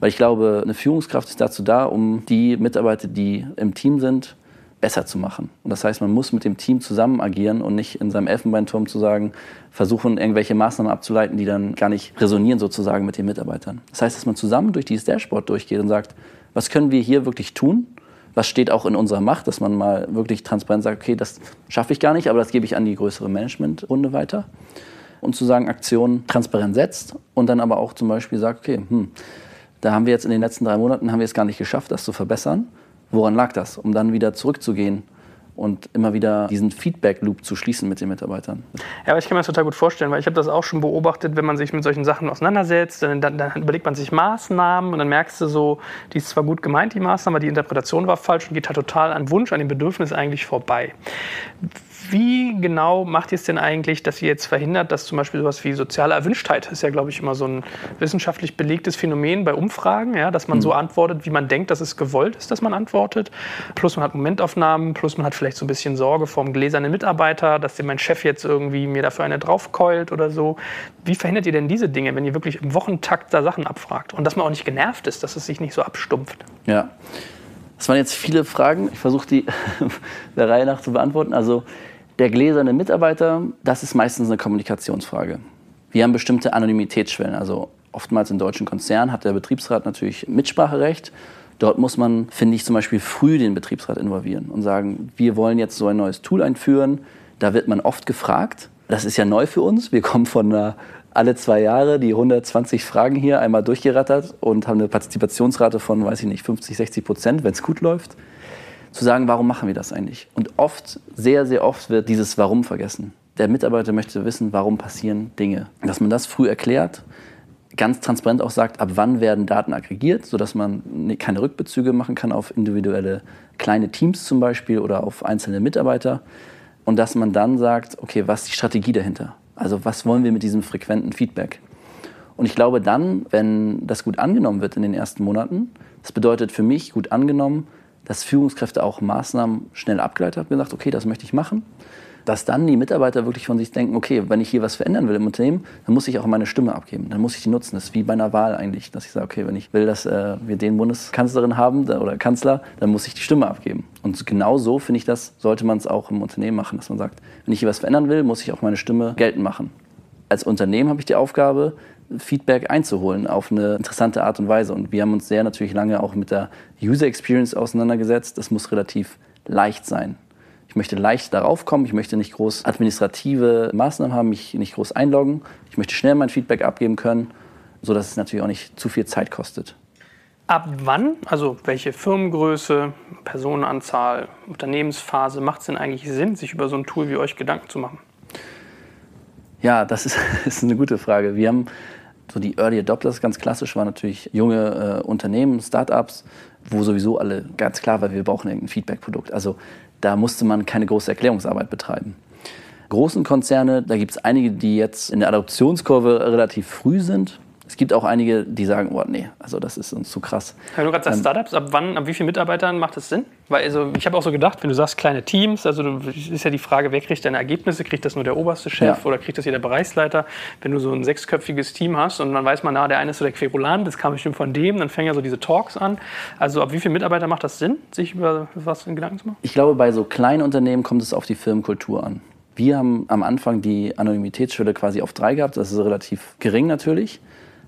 Weil ich glaube, eine Führungskraft ist dazu da, um die Mitarbeiter, die im Team sind, besser zu machen. Und das heißt, man muss mit dem Team zusammen agieren und nicht in seinem Elfenbeinturm zu sagen, versuchen, irgendwelche Maßnahmen abzuleiten, die dann gar nicht resonieren sozusagen mit den Mitarbeitern. Das heißt, dass man zusammen durch dieses Dashboard durchgeht und sagt, was können wir hier wirklich tun? Was steht auch in unserer Macht, dass man mal wirklich transparent sagt, okay, das schaffe ich gar nicht, aber das gebe ich an die größere Managementrunde weiter. Und zu sagen, Aktionen transparent setzt und dann aber auch zum Beispiel sagt, okay, hm, da haben wir jetzt in den letzten drei Monaten haben wir es gar nicht geschafft, das zu verbessern. Woran lag das? Um dann wieder zurückzugehen und immer wieder diesen Feedback-Loop zu schließen mit den Mitarbeitern. Ja, aber ich kann mir das total gut vorstellen, weil ich habe das auch schon beobachtet, wenn man sich mit solchen Sachen auseinandersetzt, dann, dann, dann, überlegt man sich Maßnahmen und dann merkst du so, die ist zwar gut gemeint, die Maßnahme, aber die Interpretation war falsch und geht halt total an Wunsch, an dem Bedürfnis eigentlich vorbei. Wie genau macht ihr es denn eigentlich, dass ihr jetzt verhindert, dass zum Beispiel sowas wie soziale Erwünschtheit ist ja, glaube ich, immer so ein wissenschaftlich belegtes Phänomen bei Umfragen, ja, dass man mhm. so antwortet, wie man denkt, dass es gewollt ist, dass man antwortet. Plus man hat Momentaufnahmen, plus man hat vielleicht so ein bisschen Sorge vor dem gläsernen Mitarbeiter, dass dir mein Chef jetzt irgendwie mir dafür eine draufkeult oder so. Wie verhindert ihr denn diese Dinge, wenn ihr wirklich im Wochentakt da Sachen abfragt und dass man auch nicht genervt ist, dass es sich nicht so abstumpft? Ja. Das waren jetzt viele Fragen. Ich versuche die der Reihe nach zu beantworten. Also der gläserne Mitarbeiter, das ist meistens eine Kommunikationsfrage. Wir haben bestimmte Anonymitätsschwellen. Also oftmals in deutschen Konzernen hat der Betriebsrat natürlich Mitspracherecht. Dort muss man, finde ich, zum Beispiel früh den Betriebsrat involvieren und sagen, wir wollen jetzt so ein neues Tool einführen. Da wird man oft gefragt. Das ist ja neu für uns. Wir kommen von einer alle zwei Jahre die 120 Fragen hier einmal durchgerattert und haben eine Partizipationsrate von, weiß ich nicht, 50, 60 Prozent, wenn es gut läuft zu sagen, warum machen wir das eigentlich? Und oft, sehr, sehr oft wird dieses Warum vergessen. Der Mitarbeiter möchte wissen, warum passieren Dinge. Dass man das früh erklärt, ganz transparent auch sagt, ab wann werden Daten aggregiert, sodass man keine Rückbezüge machen kann auf individuelle kleine Teams zum Beispiel oder auf einzelne Mitarbeiter. Und dass man dann sagt, okay, was ist die Strategie dahinter? Also was wollen wir mit diesem frequenten Feedback? Und ich glaube dann, wenn das gut angenommen wird in den ersten Monaten, das bedeutet für mich gut angenommen, dass Führungskräfte auch Maßnahmen schnell abgeleitet haben, gesagt, okay, das möchte ich machen. Dass dann die Mitarbeiter wirklich von sich denken, okay, wenn ich hier was verändern will im Unternehmen, dann muss ich auch meine Stimme abgeben. Dann muss ich die nutzen. Das ist wie bei einer Wahl eigentlich, dass ich sage, okay, wenn ich will, dass äh, wir den Bundeskanzlerin haben oder Kanzler, dann muss ich die Stimme abgeben. Und genau so finde ich das, sollte man es auch im Unternehmen machen, dass man sagt, wenn ich hier was verändern will, muss ich auch meine Stimme geltend machen. Als Unternehmen habe ich die Aufgabe, Feedback einzuholen auf eine interessante Art und Weise. Und wir haben uns sehr natürlich lange auch mit der User Experience auseinandergesetzt. Das muss relativ leicht sein. Ich möchte leicht darauf kommen, ich möchte nicht groß administrative Maßnahmen haben, mich nicht groß einloggen. Ich möchte schnell mein Feedback abgeben können, sodass es natürlich auch nicht zu viel Zeit kostet. Ab wann, also welche Firmengröße, Personenanzahl, Unternehmensphase macht es denn eigentlich Sinn, sich über so ein Tool wie euch Gedanken zu machen? Ja, das ist, ist eine gute Frage. Wir haben so die Early Adopters ganz klassisch waren natürlich junge äh, Unternehmen, Startups, wo sowieso alle ganz klar war, wir brauchen irgendein Feedback-Produkt. Also da musste man keine große Erklärungsarbeit betreiben. Großen Konzerne, da gibt es einige, die jetzt in der Adoptionskurve relativ früh sind. Es gibt auch einige, die sagen, oh nee, also das ist uns zu krass. Wenn du gerade sagst Ähm, Startups, ab wann, ab wie vielen Mitarbeitern macht das Sinn? Weil also ich habe auch so gedacht, wenn du sagst kleine Teams, also du, ist ja die Frage, wer kriegt deine Ergebnisse? Kriegt das nur der oberste Chef Ja. oder kriegt das jeder Bereichsleiter? Wenn du so ein sechsköpfiges Team hast und dann weiß man, na, der eine ist so der Querulant, das kam bestimmt von dem, dann fängen ja so diese Talks an. Also ab wie vielen Mitarbeitern macht das Sinn, sich über was in Gedanken zu machen? Ich glaube, bei so kleinen Unternehmen kommt es auf die Firmenkultur an. Wir haben am Anfang die Anonymitätsschwelle quasi auf drei gehabt, das ist relativ gering natürlich,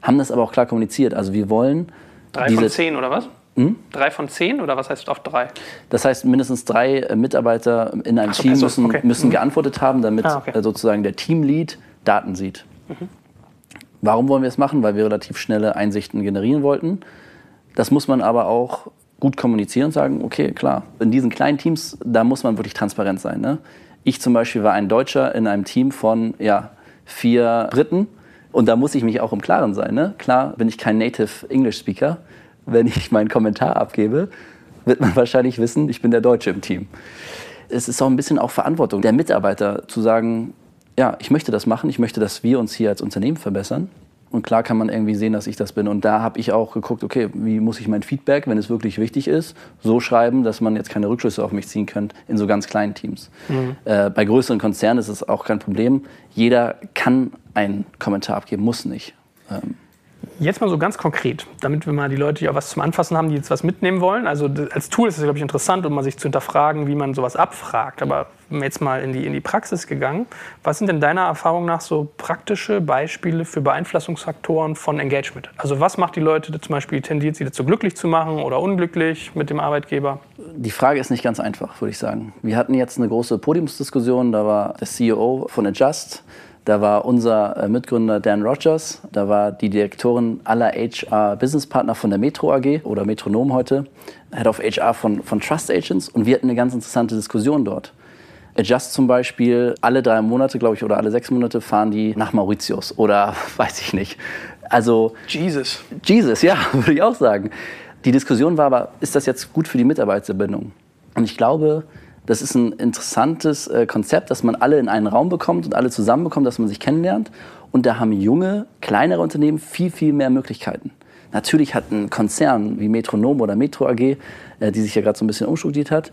haben das aber auch klar kommuniziert. Also wir wollen Drei diese, von zehn oder was? Hm? Drei von zehn oder was heißt auf drei? Das heißt, mindestens drei äh, Mitarbeiter in einem so, Team so, müssen, okay. müssen Mhm. geantwortet haben, damit Ah, okay. äh, sozusagen der Teamlead Daten sieht. Warum wollen wir es machen? Weil wir relativ schnelle Einsichten generieren wollten. Das muss man aber auch gut kommunizieren und sagen, okay, klar, in diesen kleinen Teams, da muss man wirklich transparent sein. Ne? Ich zum Beispiel war ein Deutscher in einem Team von ja, vier Briten und da muss ich mich auch im Klaren sein. Ne? Klar bin ich kein Native English Speaker. Wenn ich meinen Kommentar abgebe, wird man wahrscheinlich wissen, ich bin der Deutsche im Team. Es ist auch ein bisschen auch Verantwortung der Mitarbeiter zu sagen, ja, ich möchte das machen, ich möchte, dass wir uns hier als Unternehmen verbessern. Und klar kann man irgendwie sehen, dass ich das bin. Und da habe ich auch geguckt, okay, wie muss ich mein Feedback, wenn es wirklich wichtig ist, so schreiben, dass man jetzt keine Rückschlüsse auf mich ziehen könnte in so ganz kleinen Teams. Äh, bei größeren Konzernen ist es auch kein Problem. Jeder kann einen Kommentar abgeben, muss nicht. Ähm, Jetzt mal so ganz konkret, damit wir mal die Leute, die auch was zum Anfassen haben, die jetzt was mitnehmen wollen. Also als Tool ist es, glaube ich, interessant, um mal sich zu hinterfragen, wie man sowas abfragt. Aber jetzt mal in die, in die Praxis gegangen. Was sind denn deiner Erfahrung nach so praktische Beispiele für Beeinflussungsfaktoren von Engagement? Also was macht die Leute zum Beispiel, tendiert sie dazu glücklich zu machen oder unglücklich mit dem Arbeitgeber? Die Frage ist nicht ganz einfach, würde ich sagen. Wir hatten jetzt eine große Podiumsdiskussion, da war der CEO von Adjust, da war unser äh, Mitgründer Dan Rogers, da war die Direktorin aller HR Business Partner von der Metro AG oder Metronom heute, Head of HR von, von Trust Agents und wir hatten eine ganz interessante Diskussion dort. Adjust zum Beispiel, alle drei Monate, glaube ich, oder alle sechs Monate fahren die nach Mauritius oder weiß ich nicht. Also Jesus. Jesus, ja, würde ich auch sagen. Die Diskussion war aber, ist das jetzt gut für die Mitarbeiterbindung? Und ich glaube, das ist ein interessantes äh, Konzept, dass man alle in einen Raum bekommt und alle zusammenbekommt, dass man sich kennenlernt. Und da haben junge, kleinere Unternehmen viel, viel mehr Möglichkeiten. Natürlich hat ein Konzern wie Metronom oder Metro AG, äh, die sich ja gerade so ein bisschen umstrukturiert hat,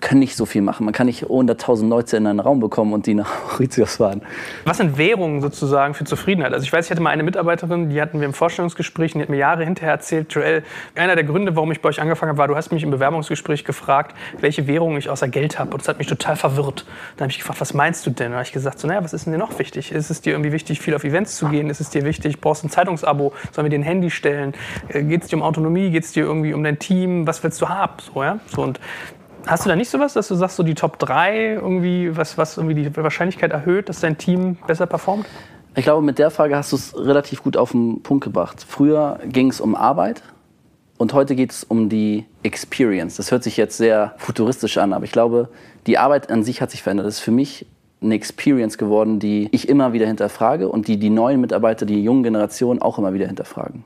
können nicht so viel machen. Man kann nicht 100.000 Leute in einen Raum bekommen und die nach Mauritius fahren. Was sind Währungen sozusagen für Zufriedenheit? Also ich weiß, ich hatte mal eine Mitarbeiterin, die hatten wir im Vorstellungsgespräch und die hat mir Jahre hinterher erzählt, Joel, einer der Gründe, warum ich bei euch angefangen habe, war, du hast mich im Bewerbungsgespräch gefragt, welche Währung ich außer Geld habe. Und das hat mich total verwirrt. Dann habe ich gefragt, was meinst du denn? Und habe ich gesagt, so, naja, was ist denn dir noch wichtig? Ist es dir irgendwie wichtig, viel auf Events zu gehen? Ist es dir wichtig, brauchst du ein Zeitungsabo? Sollen wir dir ein Handy stellen? Geht es dir um Autonomie? Geht es dir irgendwie um dein Team? Was willst du haben? So, ja? so, und Hast du da nicht sowas, dass du sagst, so die Top 3 irgendwie, was, was irgendwie die Wahrscheinlichkeit erhöht, dass dein Team besser performt? Ich glaube, mit der Frage hast du es relativ gut auf den Punkt gebracht. Früher ging es um Arbeit und heute geht es um die Experience. Das hört sich jetzt sehr futuristisch an, aber ich glaube, die Arbeit an sich hat sich verändert. Das ist für mich eine Experience geworden, die ich immer wieder hinterfrage und die die neuen Mitarbeiter, die jungen Generationen auch immer wieder hinterfragen.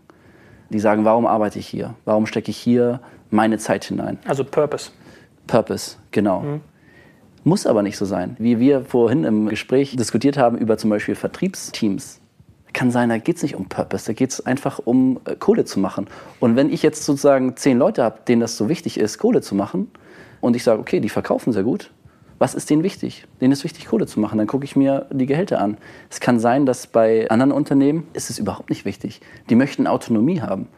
Die sagen, warum arbeite ich hier? Warum stecke ich hier meine Zeit hinein? Also Purpose. Purpose, genau. Muss aber nicht so sein. Wie wir vorhin im Gespräch diskutiert haben über zum Beispiel Vertriebsteams. Kann sein, da geht es nicht um Purpose, da geht es einfach um äh, Kohle zu machen. Und wenn ich jetzt sozusagen zehn Leute habe, denen das so wichtig ist, Kohle zu machen, und ich sage, okay, die verkaufen sehr gut, was ist denen wichtig? Denen ist wichtig, Kohle zu machen. Dann gucke ich mir die Gehälter an. Es kann sein, dass bei anderen Unternehmen ist es überhaupt nicht wichtig. Die möchten Autonomie haben.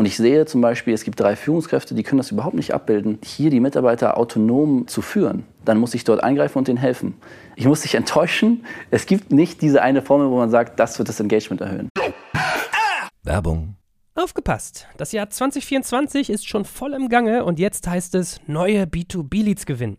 Und ich sehe zum Beispiel, es gibt drei Führungskräfte, die können das überhaupt nicht abbilden, hier die Mitarbeiter autonom zu führen. Dann muss ich dort eingreifen und denen helfen. Ich muss dich enttäuschen, es gibt nicht diese eine Formel, wo man sagt, das wird das Engagement erhöhen. Werbung. Aufgepasst! Das Jahr 2024 ist schon voll im Gange und jetzt heißt es neue B2B-Leads gewinnen.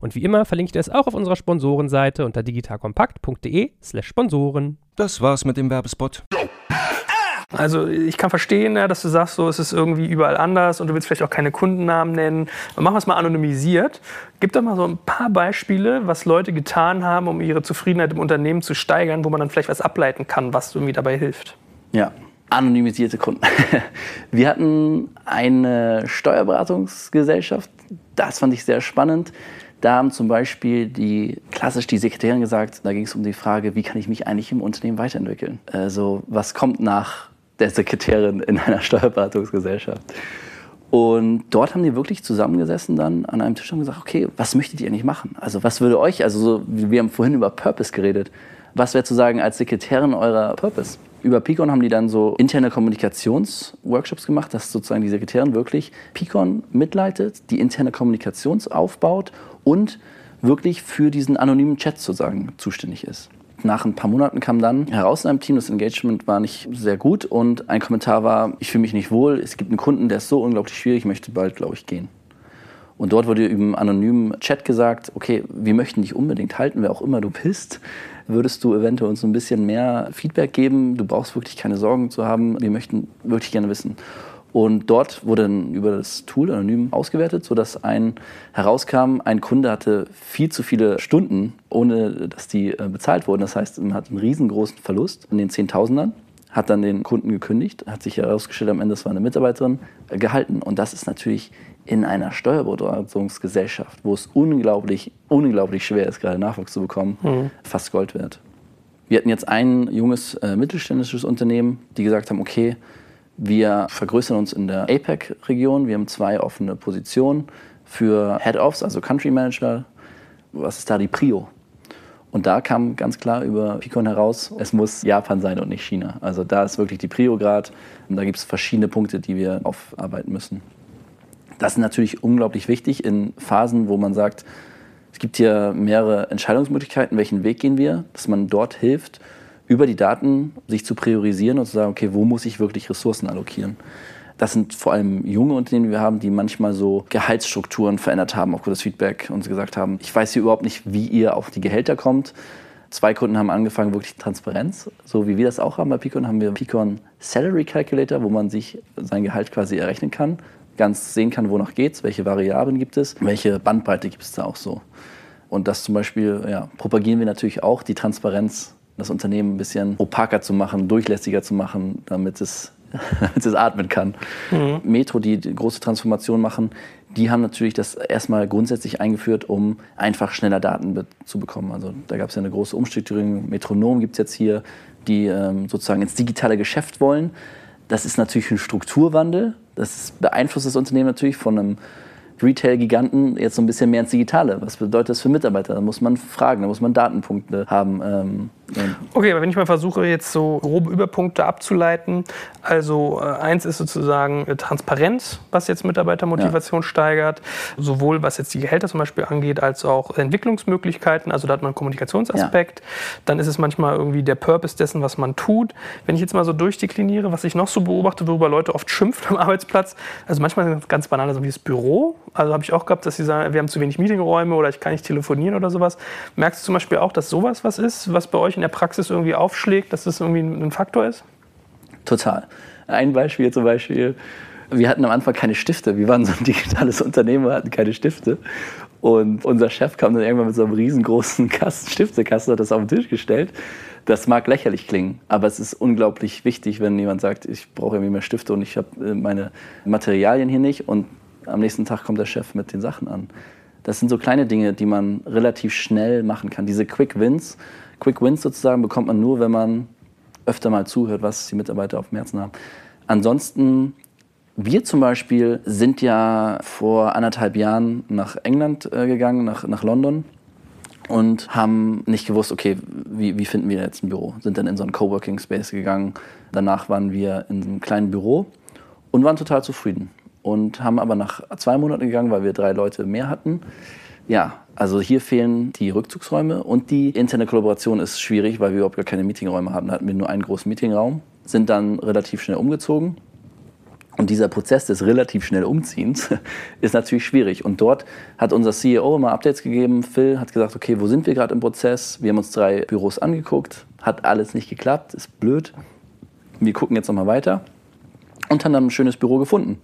Und wie immer verlinke ich dir das auch auf unserer Sponsorenseite unter digitalkompakt.de slash Sponsoren. Das war's mit dem Werbespot. Also ich kann verstehen, ja, dass du sagst, so es ist irgendwie überall anders und du willst vielleicht auch keine Kundennamen nennen. Aber machen wir es mal anonymisiert. Gib doch mal so ein paar Beispiele, was Leute getan haben, um ihre Zufriedenheit im Unternehmen zu steigern, wo man dann vielleicht was ableiten kann, was irgendwie dabei hilft. Ja, anonymisierte Kunden. Wir hatten eine Steuerberatungsgesellschaft, das fand ich sehr spannend. Da haben zum Beispiel die klassisch die Sekretärin gesagt, da ging es um die Frage, wie kann ich mich eigentlich im Unternehmen weiterentwickeln? Also was kommt nach der Sekretärin in einer Steuerberatungsgesellschaft? Und dort haben die wirklich zusammengesessen dann an einem Tisch und gesagt, okay, was möchtet ihr eigentlich machen? Also was würde euch, also so, wir haben vorhin über Purpose geredet, was wäre zu sagen als Sekretärin eurer Purpose? Über Picon haben die dann so interne Kommunikationsworkshops gemacht, dass sozusagen die Sekretärin wirklich Picon mitleitet, die interne Kommunikation aufbaut und wirklich für diesen anonymen Chat sozusagen zuständig ist. Nach ein paar Monaten kam dann heraus in einem Team, das Engagement war nicht sehr gut und ein Kommentar war, ich fühle mich nicht wohl, es gibt einen Kunden, der ist so unglaublich schwierig, ich möchte bald, glaube ich, gehen. Und dort wurde einen anonymen Chat gesagt, okay, wir möchten dich unbedingt halten, wer auch immer du bist. Würdest du eventuell uns ein bisschen mehr Feedback geben? Du brauchst wirklich keine Sorgen zu haben. Wir möchten wirklich gerne wissen. Und dort wurde dann über das Tool anonym ausgewertet, sodass ein herauskam, ein Kunde hatte viel zu viele Stunden, ohne dass die äh, bezahlt wurden. Das heißt, man hat einen riesengroßen Verlust in den Zehntausendern, hat dann den Kunden gekündigt, hat sich herausgestellt, am Ende es war eine Mitarbeiterin, äh, gehalten. Und das ist natürlich in einer Steuerberatungsgesellschaft, wo es unglaublich, unglaublich schwer ist, gerade Nachwuchs zu bekommen, mhm. fast Gold wert. Wir hatten jetzt ein junges äh, mittelständisches Unternehmen, die gesagt haben, okay, wir vergrößern uns in der APEC-Region. Wir haben zwei offene Positionen für Head-Offs, also Country Manager. Was ist da die Prio? Und da kam ganz klar über Picon heraus, es muss Japan sein und nicht China. Also da ist wirklich die Prio grad. Und da gibt es verschiedene Punkte, die wir aufarbeiten müssen. Das ist natürlich unglaublich wichtig in Phasen, wo man sagt, es gibt hier mehrere Entscheidungsmöglichkeiten, welchen Weg gehen wir, dass man dort hilft über die Daten sich zu priorisieren und zu sagen, okay, wo muss ich wirklich Ressourcen allokieren? Das sind vor allem junge Unternehmen, die wir haben, die manchmal so Gehaltsstrukturen verändert haben, aufgrund des Feedback und gesagt haben, ich weiß hier überhaupt nicht, wie ihr auf die Gehälter kommt. Zwei Kunden haben angefangen, wirklich Transparenz, so wie wir das auch haben bei Picon, haben wir Picon Salary Calculator, wo man sich sein Gehalt quasi errechnen kann, ganz sehen kann, wonach geht's, welche Variablen gibt es, welche Bandbreite gibt es da auch so. Und das zum Beispiel ja, propagieren wir natürlich auch, die Transparenz das Unternehmen ein bisschen opaker zu machen, durchlässiger zu machen, damit es, damit es atmen kann. Mhm. Metro, die, große Transformation machen, die haben natürlich das erstmal grundsätzlich eingeführt, um einfach schneller Daten zu bekommen. Also da gab es ja eine große Umstrukturierung. Metronom gibt es jetzt hier, die ähm, sozusagen ins digitale Geschäft wollen. Das ist natürlich ein Strukturwandel. Das beeinflusst das Unternehmen natürlich von einem Retail-Giganten jetzt so ein bisschen mehr ins Digitale. Was bedeutet das für Mitarbeiter? Da muss man fragen, da muss man Datenpunkte haben. Ähm, okay, aber wenn ich mal versuche, jetzt so grobe Überpunkte abzuleiten, also äh, eins ist sozusagen äh, Transparenz, was jetzt Mitarbeitermotivation ja. steigert, sowohl was jetzt die Gehälter zum Beispiel angeht, als auch Entwicklungsmöglichkeiten, also da hat man einen Kommunikationsaspekt. Ja. Dann ist es manchmal irgendwie der Purpose dessen, was man tut. Wenn ich jetzt mal so durchdekliniere, was ich noch so beobachte, worüber Leute oft schimpfen am Arbeitsplatz, also manchmal ganz banale, so wie das Büro, also habe ich auch gehabt, dass sie sagen, wir haben zu wenig Meetingräume oder ich kann nicht telefonieren oder sowas. Merkst du zum Beispiel auch, dass sowas was ist, was bei euch in der Praxis irgendwie aufschlägt, dass das irgendwie ein Faktor ist? Total. Ein Beispiel zum Beispiel, wir hatten am Anfang keine Stifte. Wir waren so ein digitales Unternehmen, wir hatten keine Stifte. Und unser Chef kam dann irgendwann mit so einem riesengroßen Kasten, Stiftekasten, hat das auf den Tisch gestellt. Das mag lächerlich klingen, aber es ist unglaublich wichtig, wenn jemand sagt, ich brauche irgendwie mehr Stifte und ich habe äh, meine Materialien hier nicht. Und am nächsten Tag kommt der Chef mit den Sachen an. Das sind so kleine Dinge, die man relativ schnell machen kann. Diese Quick Wins, Quick Wins sozusagen bekommt man nur, wenn man öfter mal zuhört, was die Mitarbeiter auf dem Herzen haben. Ansonsten, wir zum Beispiel sind ja vor anderthalb Jahren nach England äh, gegangen, nach, nach London und haben nicht gewusst, okay, wie, wie finden wir jetzt ein Büro? Sind dann in so einen Coworking Space gegangen. Danach waren wir in einem kleinen Büro und waren total zufrieden und haben aber nach zwei Monaten gegangen, weil wir drei Leute mehr hatten. Ja, also hier fehlen die Rückzugsräume und die interne Kollaboration ist schwierig, weil wir überhaupt gar keine Meetingräume hatten. Da hatten wir nur einen großen Meetingraum, sind dann relativ schnell umgezogen Und dieser Prozess des relativ schnell Umziehens ist natürlich schwierig. Und dort hat unser CEO immer Updates gegeben. Phil hat gesagt, okay, wo sind wir gerade im Prozess? Wir haben uns drei Büros angeguckt, hat alles nicht geklappt, ist blöd. Wir gucken jetzt nochmal weiter und haben dann ein schönes Büro gefunden.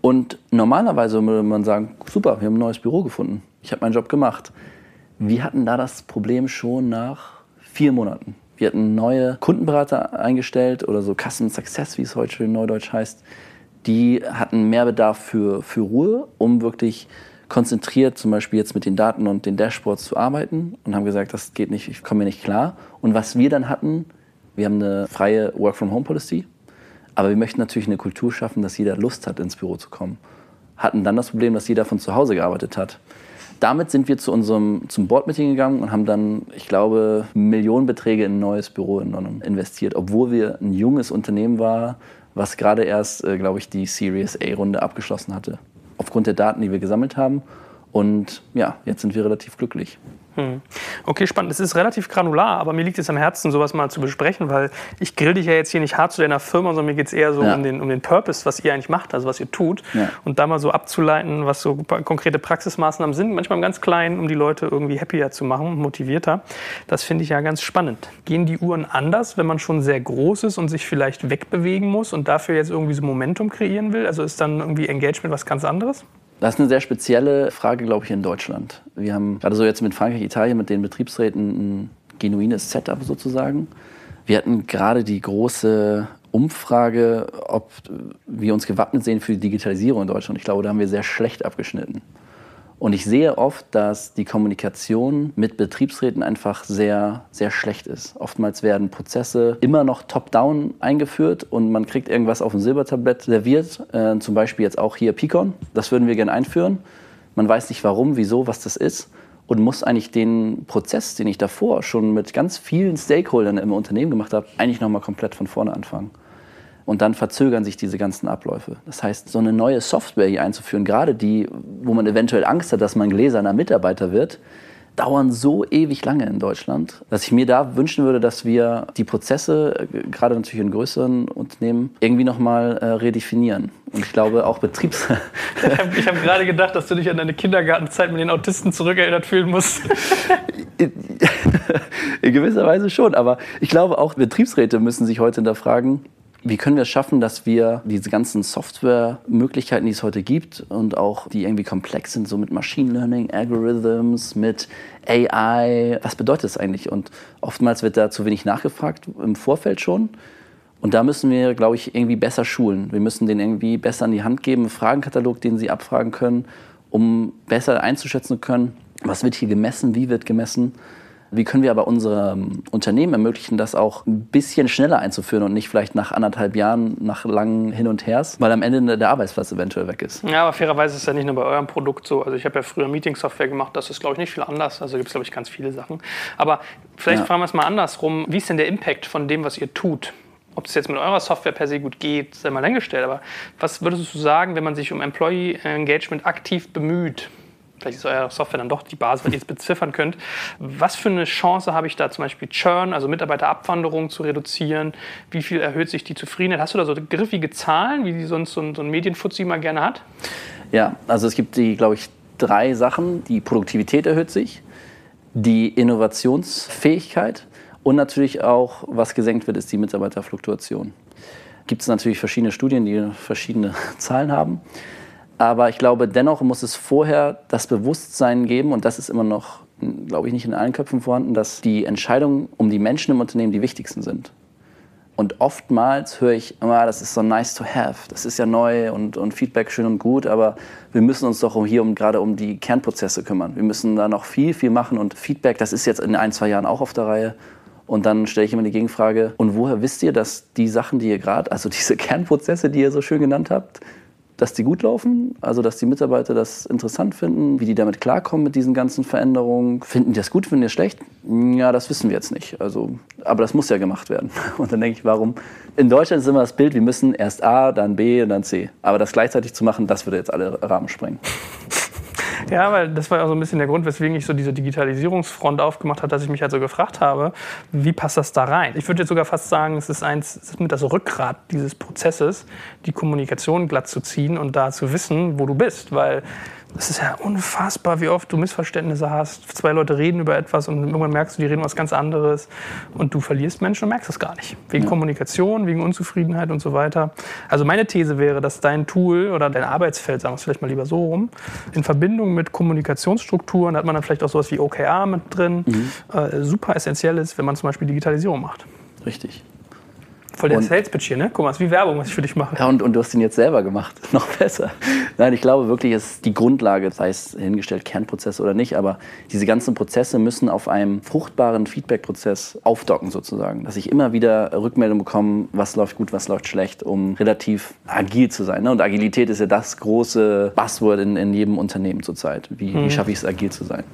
Und normalerweise würde man sagen, super, wir haben ein neues Büro gefunden. Ich habe meinen Job gemacht. Wir hatten da das Problem schon nach vier Monaten. Wir hatten neue Kundenberater eingestellt oder so Custom Success, wie es heute in Neudeutsch heißt. Die hatten mehr Bedarf für, für Ruhe, um wirklich konzentriert zum Beispiel jetzt mit den Daten und den Dashboards zu arbeiten und haben gesagt, das geht nicht, ich komme mir nicht klar. Und was wir dann hatten, wir haben eine freie Work-from-Home-Policy, aber wir möchten natürlich eine Kultur schaffen, dass jeder Lust hat, ins Büro zu kommen. Hatten dann das Problem, dass jeder von zu Hause gearbeitet hat. Damit sind wir zu unserem, zum Board-Meeting gegangen und haben dann, ich glaube, Millionenbeträge in ein neues Büro in London investiert, obwohl wir ein junges Unternehmen waren, was gerade erst, äh, glaube ich, die Series A-Runde abgeschlossen hatte. Aufgrund der Daten, die wir gesammelt haben. Und ja, jetzt sind wir relativ glücklich. Hm. Okay, spannend. Es ist relativ granular, aber mir liegt es am Herzen, sowas mal zu besprechen, weil ich grill dich ja jetzt hier nicht hart zu deiner Firma, sondern mir geht es eher so ja. um, den, um den Purpose, was ihr eigentlich macht, also was ihr tut. Ja. Und da mal so abzuleiten, was so konkrete Praxismaßnahmen sind, manchmal im ganz Kleinen, um die Leute irgendwie happier zu machen, motivierter. Das finde ich ja ganz spannend. Gehen die Uhren anders, wenn man schon sehr groß ist und sich vielleicht wegbewegen muss und dafür jetzt irgendwie so Momentum kreieren will? Also ist dann irgendwie Engagement was ganz anderes? Das ist eine sehr spezielle Frage, glaube ich, in Deutschland. Wir haben gerade so jetzt mit Frankreich, Italien, mit den Betriebsräten ein genuines Setup sozusagen. Wir hatten gerade die große Umfrage, ob wir uns gewappnet sehen für die Digitalisierung in Deutschland. Ich glaube, da haben wir sehr schlecht abgeschnitten. Und ich sehe oft, dass die Kommunikation mit Betriebsräten einfach sehr, sehr schlecht ist. Oftmals werden Prozesse immer noch top-down eingeführt und man kriegt irgendwas auf dem Silbertablett serviert. Äh, zum Beispiel jetzt auch hier Picon. Das würden wir gerne einführen. Man weiß nicht warum, wieso, was das ist und muss eigentlich den Prozess, den ich davor schon mit ganz vielen Stakeholdern im Unternehmen gemacht habe, eigentlich nochmal komplett von vorne anfangen. Und dann verzögern sich diese ganzen Abläufe. Das heißt, so eine neue Software hier einzuführen, gerade die, wo man eventuell Angst hat, dass man gläserner Mitarbeiter wird, dauern so ewig lange in Deutschland, dass ich mir da wünschen würde, dass wir die Prozesse, äh, gerade natürlich in größeren Unternehmen, irgendwie nochmal äh, redefinieren. Und ich glaube auch Betriebs... ich habe hab gerade gedacht, dass du dich an deine Kindergartenzeit mit den Autisten zurückerinnert fühlen musst. in gewisser Weise schon, aber ich glaube auch Betriebsräte müssen sich heute hinterfragen, wie können wir es schaffen, dass wir diese ganzen Software-Möglichkeiten, die es heute gibt und auch die irgendwie komplex sind, so mit Machine Learning, Algorithms, mit AI, was bedeutet das eigentlich? Und oftmals wird da zu wenig nachgefragt im Vorfeld schon. Und da müssen wir, glaube ich, irgendwie besser schulen. Wir müssen denen irgendwie besser an die Hand geben, einen Fragenkatalog, den sie abfragen können, um besser einzuschätzen können, was wird hier gemessen, wie wird gemessen wie können wir aber unserem Unternehmen ermöglichen, das auch ein bisschen schneller einzuführen und nicht vielleicht nach anderthalb Jahren, nach langen Hin und Hers, weil am Ende der Arbeitsplatz eventuell weg ist? Ja, aber fairerweise ist es ja nicht nur bei eurem Produkt so. Also ich habe ja früher Meeting-Software gemacht, das ist, glaube ich, nicht viel anders. Also gibt es, glaube ich, ganz viele Sachen. Aber vielleicht ja. fragen wir es mal andersrum. Wie ist denn der Impact von dem, was ihr tut? Ob es jetzt mit eurer Software per se gut geht, sei mal dahingestellt. Aber was würdest du sagen, wenn man sich um Employee Engagement aktiv bemüht? Vielleicht ist eure Software dann doch die Basis, wenn ihr es beziffern könnt. Was für eine Chance habe ich da zum Beispiel Churn, also Mitarbeiterabwanderung zu reduzieren? Wie viel erhöht sich die Zufriedenheit? Hast du da so griffige Zahlen, wie die sonst so ein, so ein Medienfuzzi mal gerne hat? Ja, also es gibt die, glaube ich, drei Sachen. Die Produktivität erhöht sich, die Innovationsfähigkeit und natürlich auch, was gesenkt wird, ist die Mitarbeiterfluktuation. Gibt es natürlich verschiedene Studien, die verschiedene Zahlen haben. Aber ich glaube, dennoch muss es vorher das Bewusstsein geben, und das ist immer noch, glaube ich, nicht in allen Köpfen vorhanden, dass die Entscheidungen um die Menschen im Unternehmen die wichtigsten sind. Und oftmals höre ich immer, das ist so nice to have, das ist ja neu und, und Feedback schön und gut, aber wir müssen uns doch hier um, gerade um die Kernprozesse kümmern. Wir müssen da noch viel, viel machen und Feedback, das ist jetzt in ein, zwei Jahren auch auf der Reihe. Und dann stelle ich immer die Gegenfrage, und woher wisst ihr, dass die Sachen, die ihr gerade, also diese Kernprozesse, die ihr so schön genannt habt, dass die gut laufen, also dass die Mitarbeiter das interessant finden, wie die damit klarkommen mit diesen ganzen Veränderungen. Finden die das gut, finden die das schlecht? Ja, das wissen wir jetzt nicht. Also, aber das muss ja gemacht werden. Und dann denke ich, warum? In Deutschland ist immer das Bild, wir müssen erst A, dann B und dann C. Aber das gleichzeitig zu machen, das würde jetzt alle Rahmen sprengen. Ja, weil das war ja so ein bisschen der Grund, weswegen ich so diese Digitalisierungsfront aufgemacht habe, dass ich mich halt so gefragt habe, wie passt das da rein? Ich würde jetzt sogar fast sagen, es ist eins, es ist mit das Rückgrat dieses Prozesses, die Kommunikation glatt zu ziehen und da zu wissen, wo du bist, weil es ist ja unfassbar, wie oft du Missverständnisse hast. Zwei Leute reden über etwas und irgendwann merkst du, die reden was ganz anderes und du verlierst Menschen und merkst es gar nicht. Wegen ja. Kommunikation, wegen Unzufriedenheit und so weiter. Also meine These wäre, dass dein Tool oder dein Arbeitsfeld, sagen wir es vielleicht mal lieber so rum, in Verbindung mit Kommunikationsstrukturen, da hat man dann vielleicht auch sowas wie OKR mit drin, mhm. äh, super essentiell ist, wenn man zum Beispiel Digitalisierung macht. Richtig. Voll der Sales-Pitch hier, ne? Guck mal, es ist wie Werbung, was ich für dich mache. Ja, und, und du hast ihn jetzt selber gemacht. Noch besser. Nein, ich glaube wirklich, es ist die Grundlage, sei es hingestellt Kernprozesse oder nicht, aber diese ganzen Prozesse müssen auf einem fruchtbaren Feedback-Prozess aufdocken sozusagen. Dass ich immer wieder Rückmeldung bekomme, was läuft gut, was läuft schlecht, um relativ agil zu sein. Ne? Und Agilität ist ja das große Buzzword in, in jedem Unternehmen zurzeit. Wie, mhm. wie schaffe ich es, agil zu sein?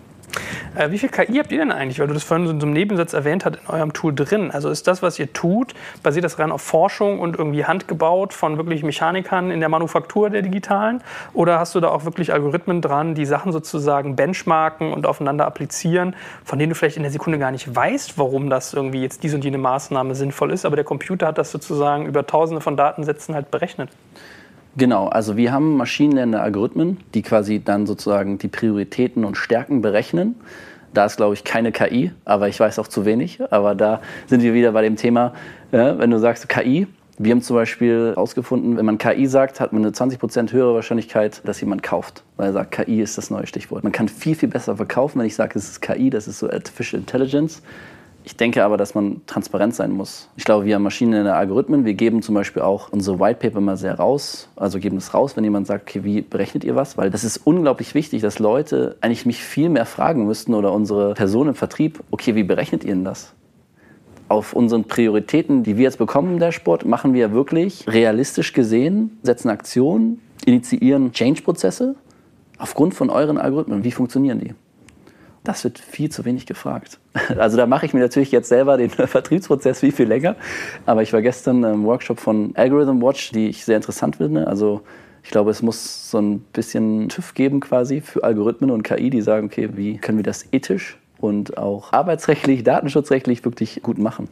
Äh, wie viel KI habt ihr denn eigentlich, weil du das vorhin so in so einem Nebensatz erwähnt hast, in eurem Tool drin? Also ist das, was ihr tut, basiert das rein auf Forschung und irgendwie handgebaut von wirklich Mechanikern in der Manufaktur der digitalen? Oder hast du da auch wirklich Algorithmen dran, die Sachen sozusagen benchmarken und aufeinander applizieren, von denen du vielleicht in der Sekunde gar nicht weißt, warum das irgendwie jetzt diese und jene Maßnahme sinnvoll ist, aber der Computer hat das sozusagen über tausende von Datensätzen halt berechnet? Genau, also wir haben maschinenlernende Algorithmen, die quasi dann sozusagen die Prioritäten und Stärken berechnen. Da ist, glaube ich, keine KI, aber ich weiß auch zu wenig. Aber da sind wir wieder bei dem Thema, ja, wenn du sagst KI, wir haben zum Beispiel herausgefunden, wenn man KI sagt, hat man eine 20% höhere Wahrscheinlichkeit, dass jemand kauft. Weil er sagt, KI ist das neue Stichwort. Man kann viel, viel besser verkaufen, wenn ich sage, es ist KI, das ist so Artificial Intelligence. Ich denke aber, dass man transparent sein muss. Ich glaube, wir haben maschinelle Algorithmen. Wir geben zum Beispiel auch unsere White Paper mal sehr raus. Also geben es raus, wenn jemand sagt, okay, wie berechnet ihr was? Weil das ist unglaublich wichtig, dass Leute eigentlich mich viel mehr fragen müssten oder unsere Person im Vertrieb, okay, wie berechnet ihr denn das? Auf unseren Prioritäten, die wir jetzt bekommen im Dashboard, machen wir wirklich realistisch gesehen, setzen Aktionen, initiieren Change-Prozesse aufgrund von euren Algorithmen. Wie funktionieren die? Das wird viel zu wenig gefragt. Also da mache ich mir natürlich jetzt selber den Vertriebsprozess viel, viel länger. Aber ich war gestern im Workshop von Algorithm Watch, die ich sehr interessant finde. Also ich glaube, es muss so ein bisschen TÜV geben quasi für Algorithmen und KI, die sagen, okay, wie können wir das ethisch und auch arbeitsrechtlich, datenschutzrechtlich wirklich gut machen.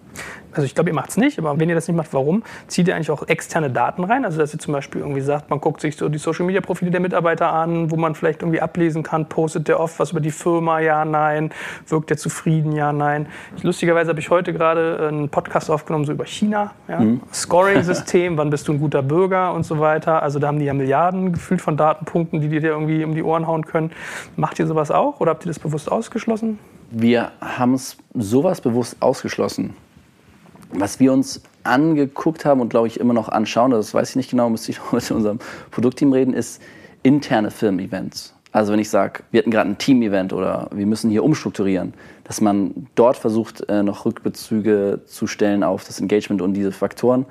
Also ich glaube, ihr macht es nicht, aber wenn ihr das nicht macht, warum? Zieht ihr eigentlich auch externe Daten rein? Also dass ihr zum Beispiel irgendwie sagt, man guckt sich so die Social-Media-Profile der Mitarbeiter an, wo man vielleicht irgendwie ablesen kann, postet der oft was über die Firma, ja, nein, wirkt der zufrieden, ja, nein. Ich, lustigerweise habe ich heute gerade einen Podcast aufgenommen, so über China, ja? mhm. Scoring-System, wann bist du ein guter Bürger und so weiter. Also da haben die ja Milliarden gefühlt von Datenpunkten, die dir irgendwie um die Ohren hauen können. Macht ihr sowas auch oder habt ihr das bewusst ausgeschlossen? Wir haben es sowas bewusst ausgeschlossen. Was wir uns angeguckt haben und glaube ich immer noch anschauen, das weiß ich nicht genau, müsste ich noch mit unserem Produktteam reden, ist interne Firmen-Events. Also wenn ich sage, wir hatten gerade ein Team-Event oder wir müssen hier umstrukturieren, dass man dort versucht, äh, noch Rückbezüge zu stellen auf das Engagement und diese Faktoren.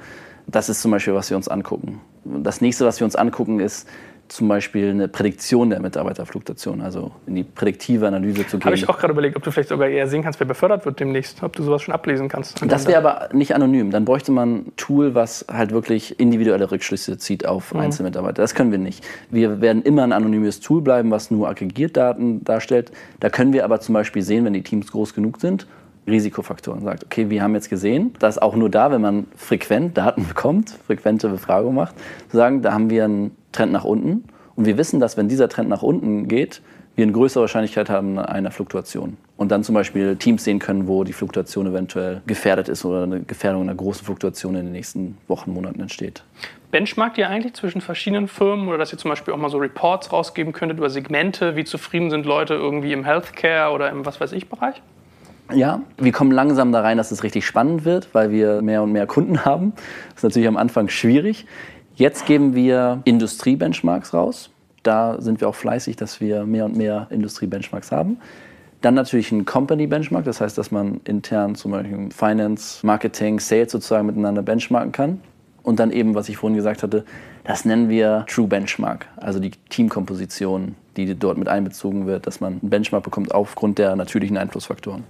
Das ist zum Beispiel, was wir uns angucken. Das nächste, was wir uns angucken, ist, zum Beispiel eine Prädiktion der Mitarbeiterfluktuation, also in die prädiktive Analyse zu gehen. Habe ich auch gerade überlegt, ob du vielleicht sogar eher sehen kannst, wer befördert wird demnächst, ob du sowas schon ablesen kannst. Das wäre aber nicht anonym. Dann bräuchte man ein Tool, was halt wirklich individuelle Rückschlüsse zieht auf mhm. Einzelmitarbeiter. Das können wir nicht. Wir werden immer ein anonymes Tool bleiben, was nur aggregiert Daten darstellt. Da können wir aber zum Beispiel sehen, wenn die Teams groß genug sind, Risikofaktoren sagt, okay, wir haben jetzt gesehen, dass auch nur da, wenn man frequent Daten bekommt, frequente Befragung macht, zu sagen, da haben wir einen Trend nach unten. Und wir wissen, dass wenn dieser Trend nach unten geht, wir eine größere Wahrscheinlichkeit haben einer Fluktuation. Und dann zum Beispiel Teams sehen können, wo die Fluktuation eventuell gefährdet ist oder eine Gefährdung einer großen Fluktuation in den nächsten Wochen, Monaten entsteht. Benchmarkt ihr eigentlich zwischen verschiedenen Firmen oder dass ihr zum Beispiel auch mal so Reports rausgeben könntet über Segmente, wie zufrieden sind Leute irgendwie im Healthcare oder im was weiß ich Bereich? Ja, wir kommen langsam da rein, dass es richtig spannend wird, weil wir mehr und mehr Kunden haben. Das ist natürlich am Anfang schwierig. Jetzt geben wir Industrie-Benchmarks raus. Da sind wir auch fleißig, dass wir mehr und mehr Industrie-Benchmarks haben. Dann natürlich ein Company-Benchmark, das heißt, dass man intern zum Beispiel Finance, Marketing, Sales sozusagen miteinander benchmarken kann. Und dann eben, was ich vorhin gesagt hatte, das nennen wir True Benchmark, also die Teamkomposition, die dort mit einbezogen wird, dass man einen Benchmark bekommt aufgrund der natürlichen Einflussfaktoren.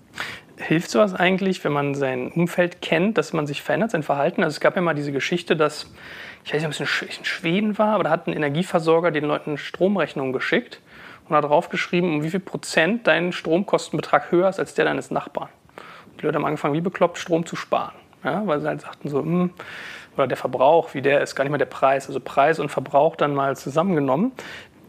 Hilft sowas eigentlich, wenn man sein Umfeld kennt, dass man sich verändert, sein Verhalten? Also es gab ja mal diese Geschichte, dass, ich weiß nicht, ob es in Schweden war, aber da hat ein Energieversorger den Leuten Stromrechnungen geschickt und hat draufgeschrieben, um wie viel Prozent dein Stromkostenbetrag höher ist als der deines Nachbarn. Und die Leute haben angefangen, wie bekloppt, Strom zu sparen. Ja, weil sie halt sagten so, hm, oder der Verbrauch, wie der ist, gar nicht mal der Preis. Also Preis und Verbrauch dann mal zusammengenommen.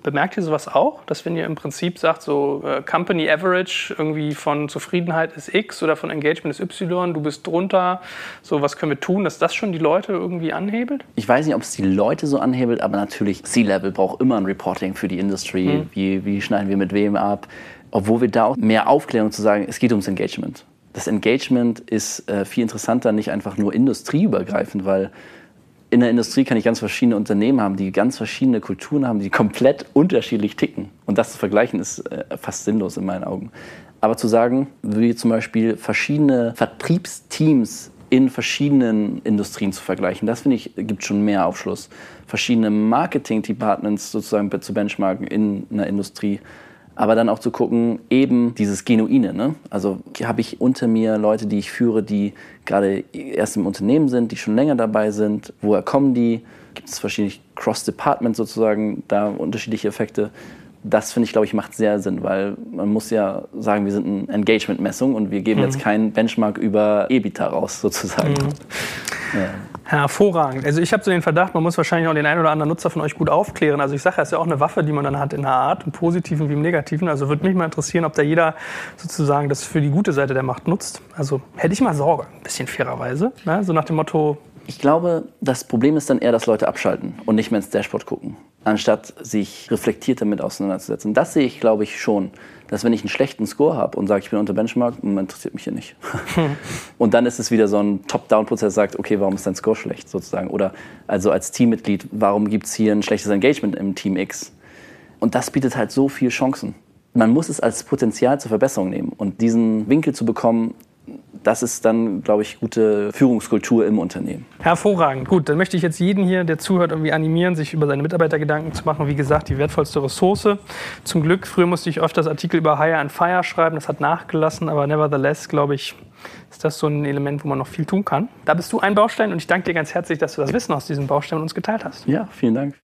Bemerkt ihr sowas auch, dass wenn ihr im Prinzip sagt, so äh, Company Average irgendwie von Zufriedenheit ist X oder von Engagement ist Y, du bist drunter, so was können wir tun, dass das schon die Leute irgendwie anhebelt? Ich weiß nicht, ob es die Leute so anhebelt, aber natürlich C-Level braucht immer ein Reporting für die Industrie. Mhm. Wie, wie schneiden wir mit wem ab? Obwohl wir da auch mehr Aufklärung zu sagen, es geht ums Engagement. Das Engagement ist äh, viel interessanter, nicht einfach nur industrieübergreifend, weil in der Industrie kann ich ganz verschiedene Unternehmen haben, die ganz verschiedene Kulturen haben, die komplett unterschiedlich ticken. Und das zu vergleichen ist äh, fast sinnlos in meinen Augen. Aber zu sagen, wie zum Beispiel verschiedene Vertriebsteams in verschiedenen Industrien zu vergleichen, das finde ich, gibt schon mehr Aufschluss. Verschiedene Marketing-Departments sozusagen zu benchmarken in einer Industrie aber dann auch zu gucken, eben dieses Genuine. Ne? Also habe ich unter mir Leute, die ich führe, die gerade erst im Unternehmen sind, die schon länger dabei sind, woher kommen die? Gibt es verschiedene Cross-Departments sozusagen, da unterschiedliche Effekte? Das finde ich, glaube ich, macht sehr Sinn, weil man muss ja sagen, wir sind eine Engagement-Messung und wir geben mhm. jetzt keinen Benchmark über EBITA raus sozusagen. Mhm. Hervorragend. Also ich habe so den Verdacht, man muss wahrscheinlich auch den einen oder anderen Nutzer von euch gut aufklären. Also ich sage, es ist ja auch eine Waffe, die man dann hat in einer Art, im Positiven wie im Negativen. Also würde mich mal interessieren, ob da jeder sozusagen das für die gute Seite der Macht nutzt. Also hätte ich mal Sorge, ein bisschen fairerweise. Ne? So nach dem Motto, ich glaube, das Problem ist dann eher, dass Leute abschalten und nicht mehr ins Dashboard gucken, anstatt sich reflektiert damit auseinanderzusetzen. Das sehe ich, glaube ich, schon, dass wenn ich einen schlechten Score habe und sage, ich bin unter Benchmark, interessiert mich hier nicht. und dann ist es wieder so ein Top-Down-Prozess, sagt, okay, warum ist dein Score schlecht sozusagen? Oder also als Teammitglied, warum gibt es hier ein schlechtes Engagement im Team X? Und das bietet halt so viele Chancen. Man muss es als Potenzial zur Verbesserung nehmen und diesen Winkel zu bekommen, das ist dann, glaube ich, gute Führungskultur im Unternehmen. Hervorragend. Gut, dann möchte ich jetzt jeden hier, der zuhört, irgendwie animieren, sich über seine Mitarbeiter Gedanken zu machen. Wie gesagt, die wertvollste Ressource. Zum Glück, früher musste ich öfters Artikel über Hire and Fire schreiben. Das hat nachgelassen, aber nevertheless, glaube ich, ist das so ein Element, wo man noch viel tun kann. Da bist du ein Baustein und ich danke dir ganz herzlich, dass du das Wissen aus diesem Baustein mit uns geteilt hast. Ja, vielen Dank.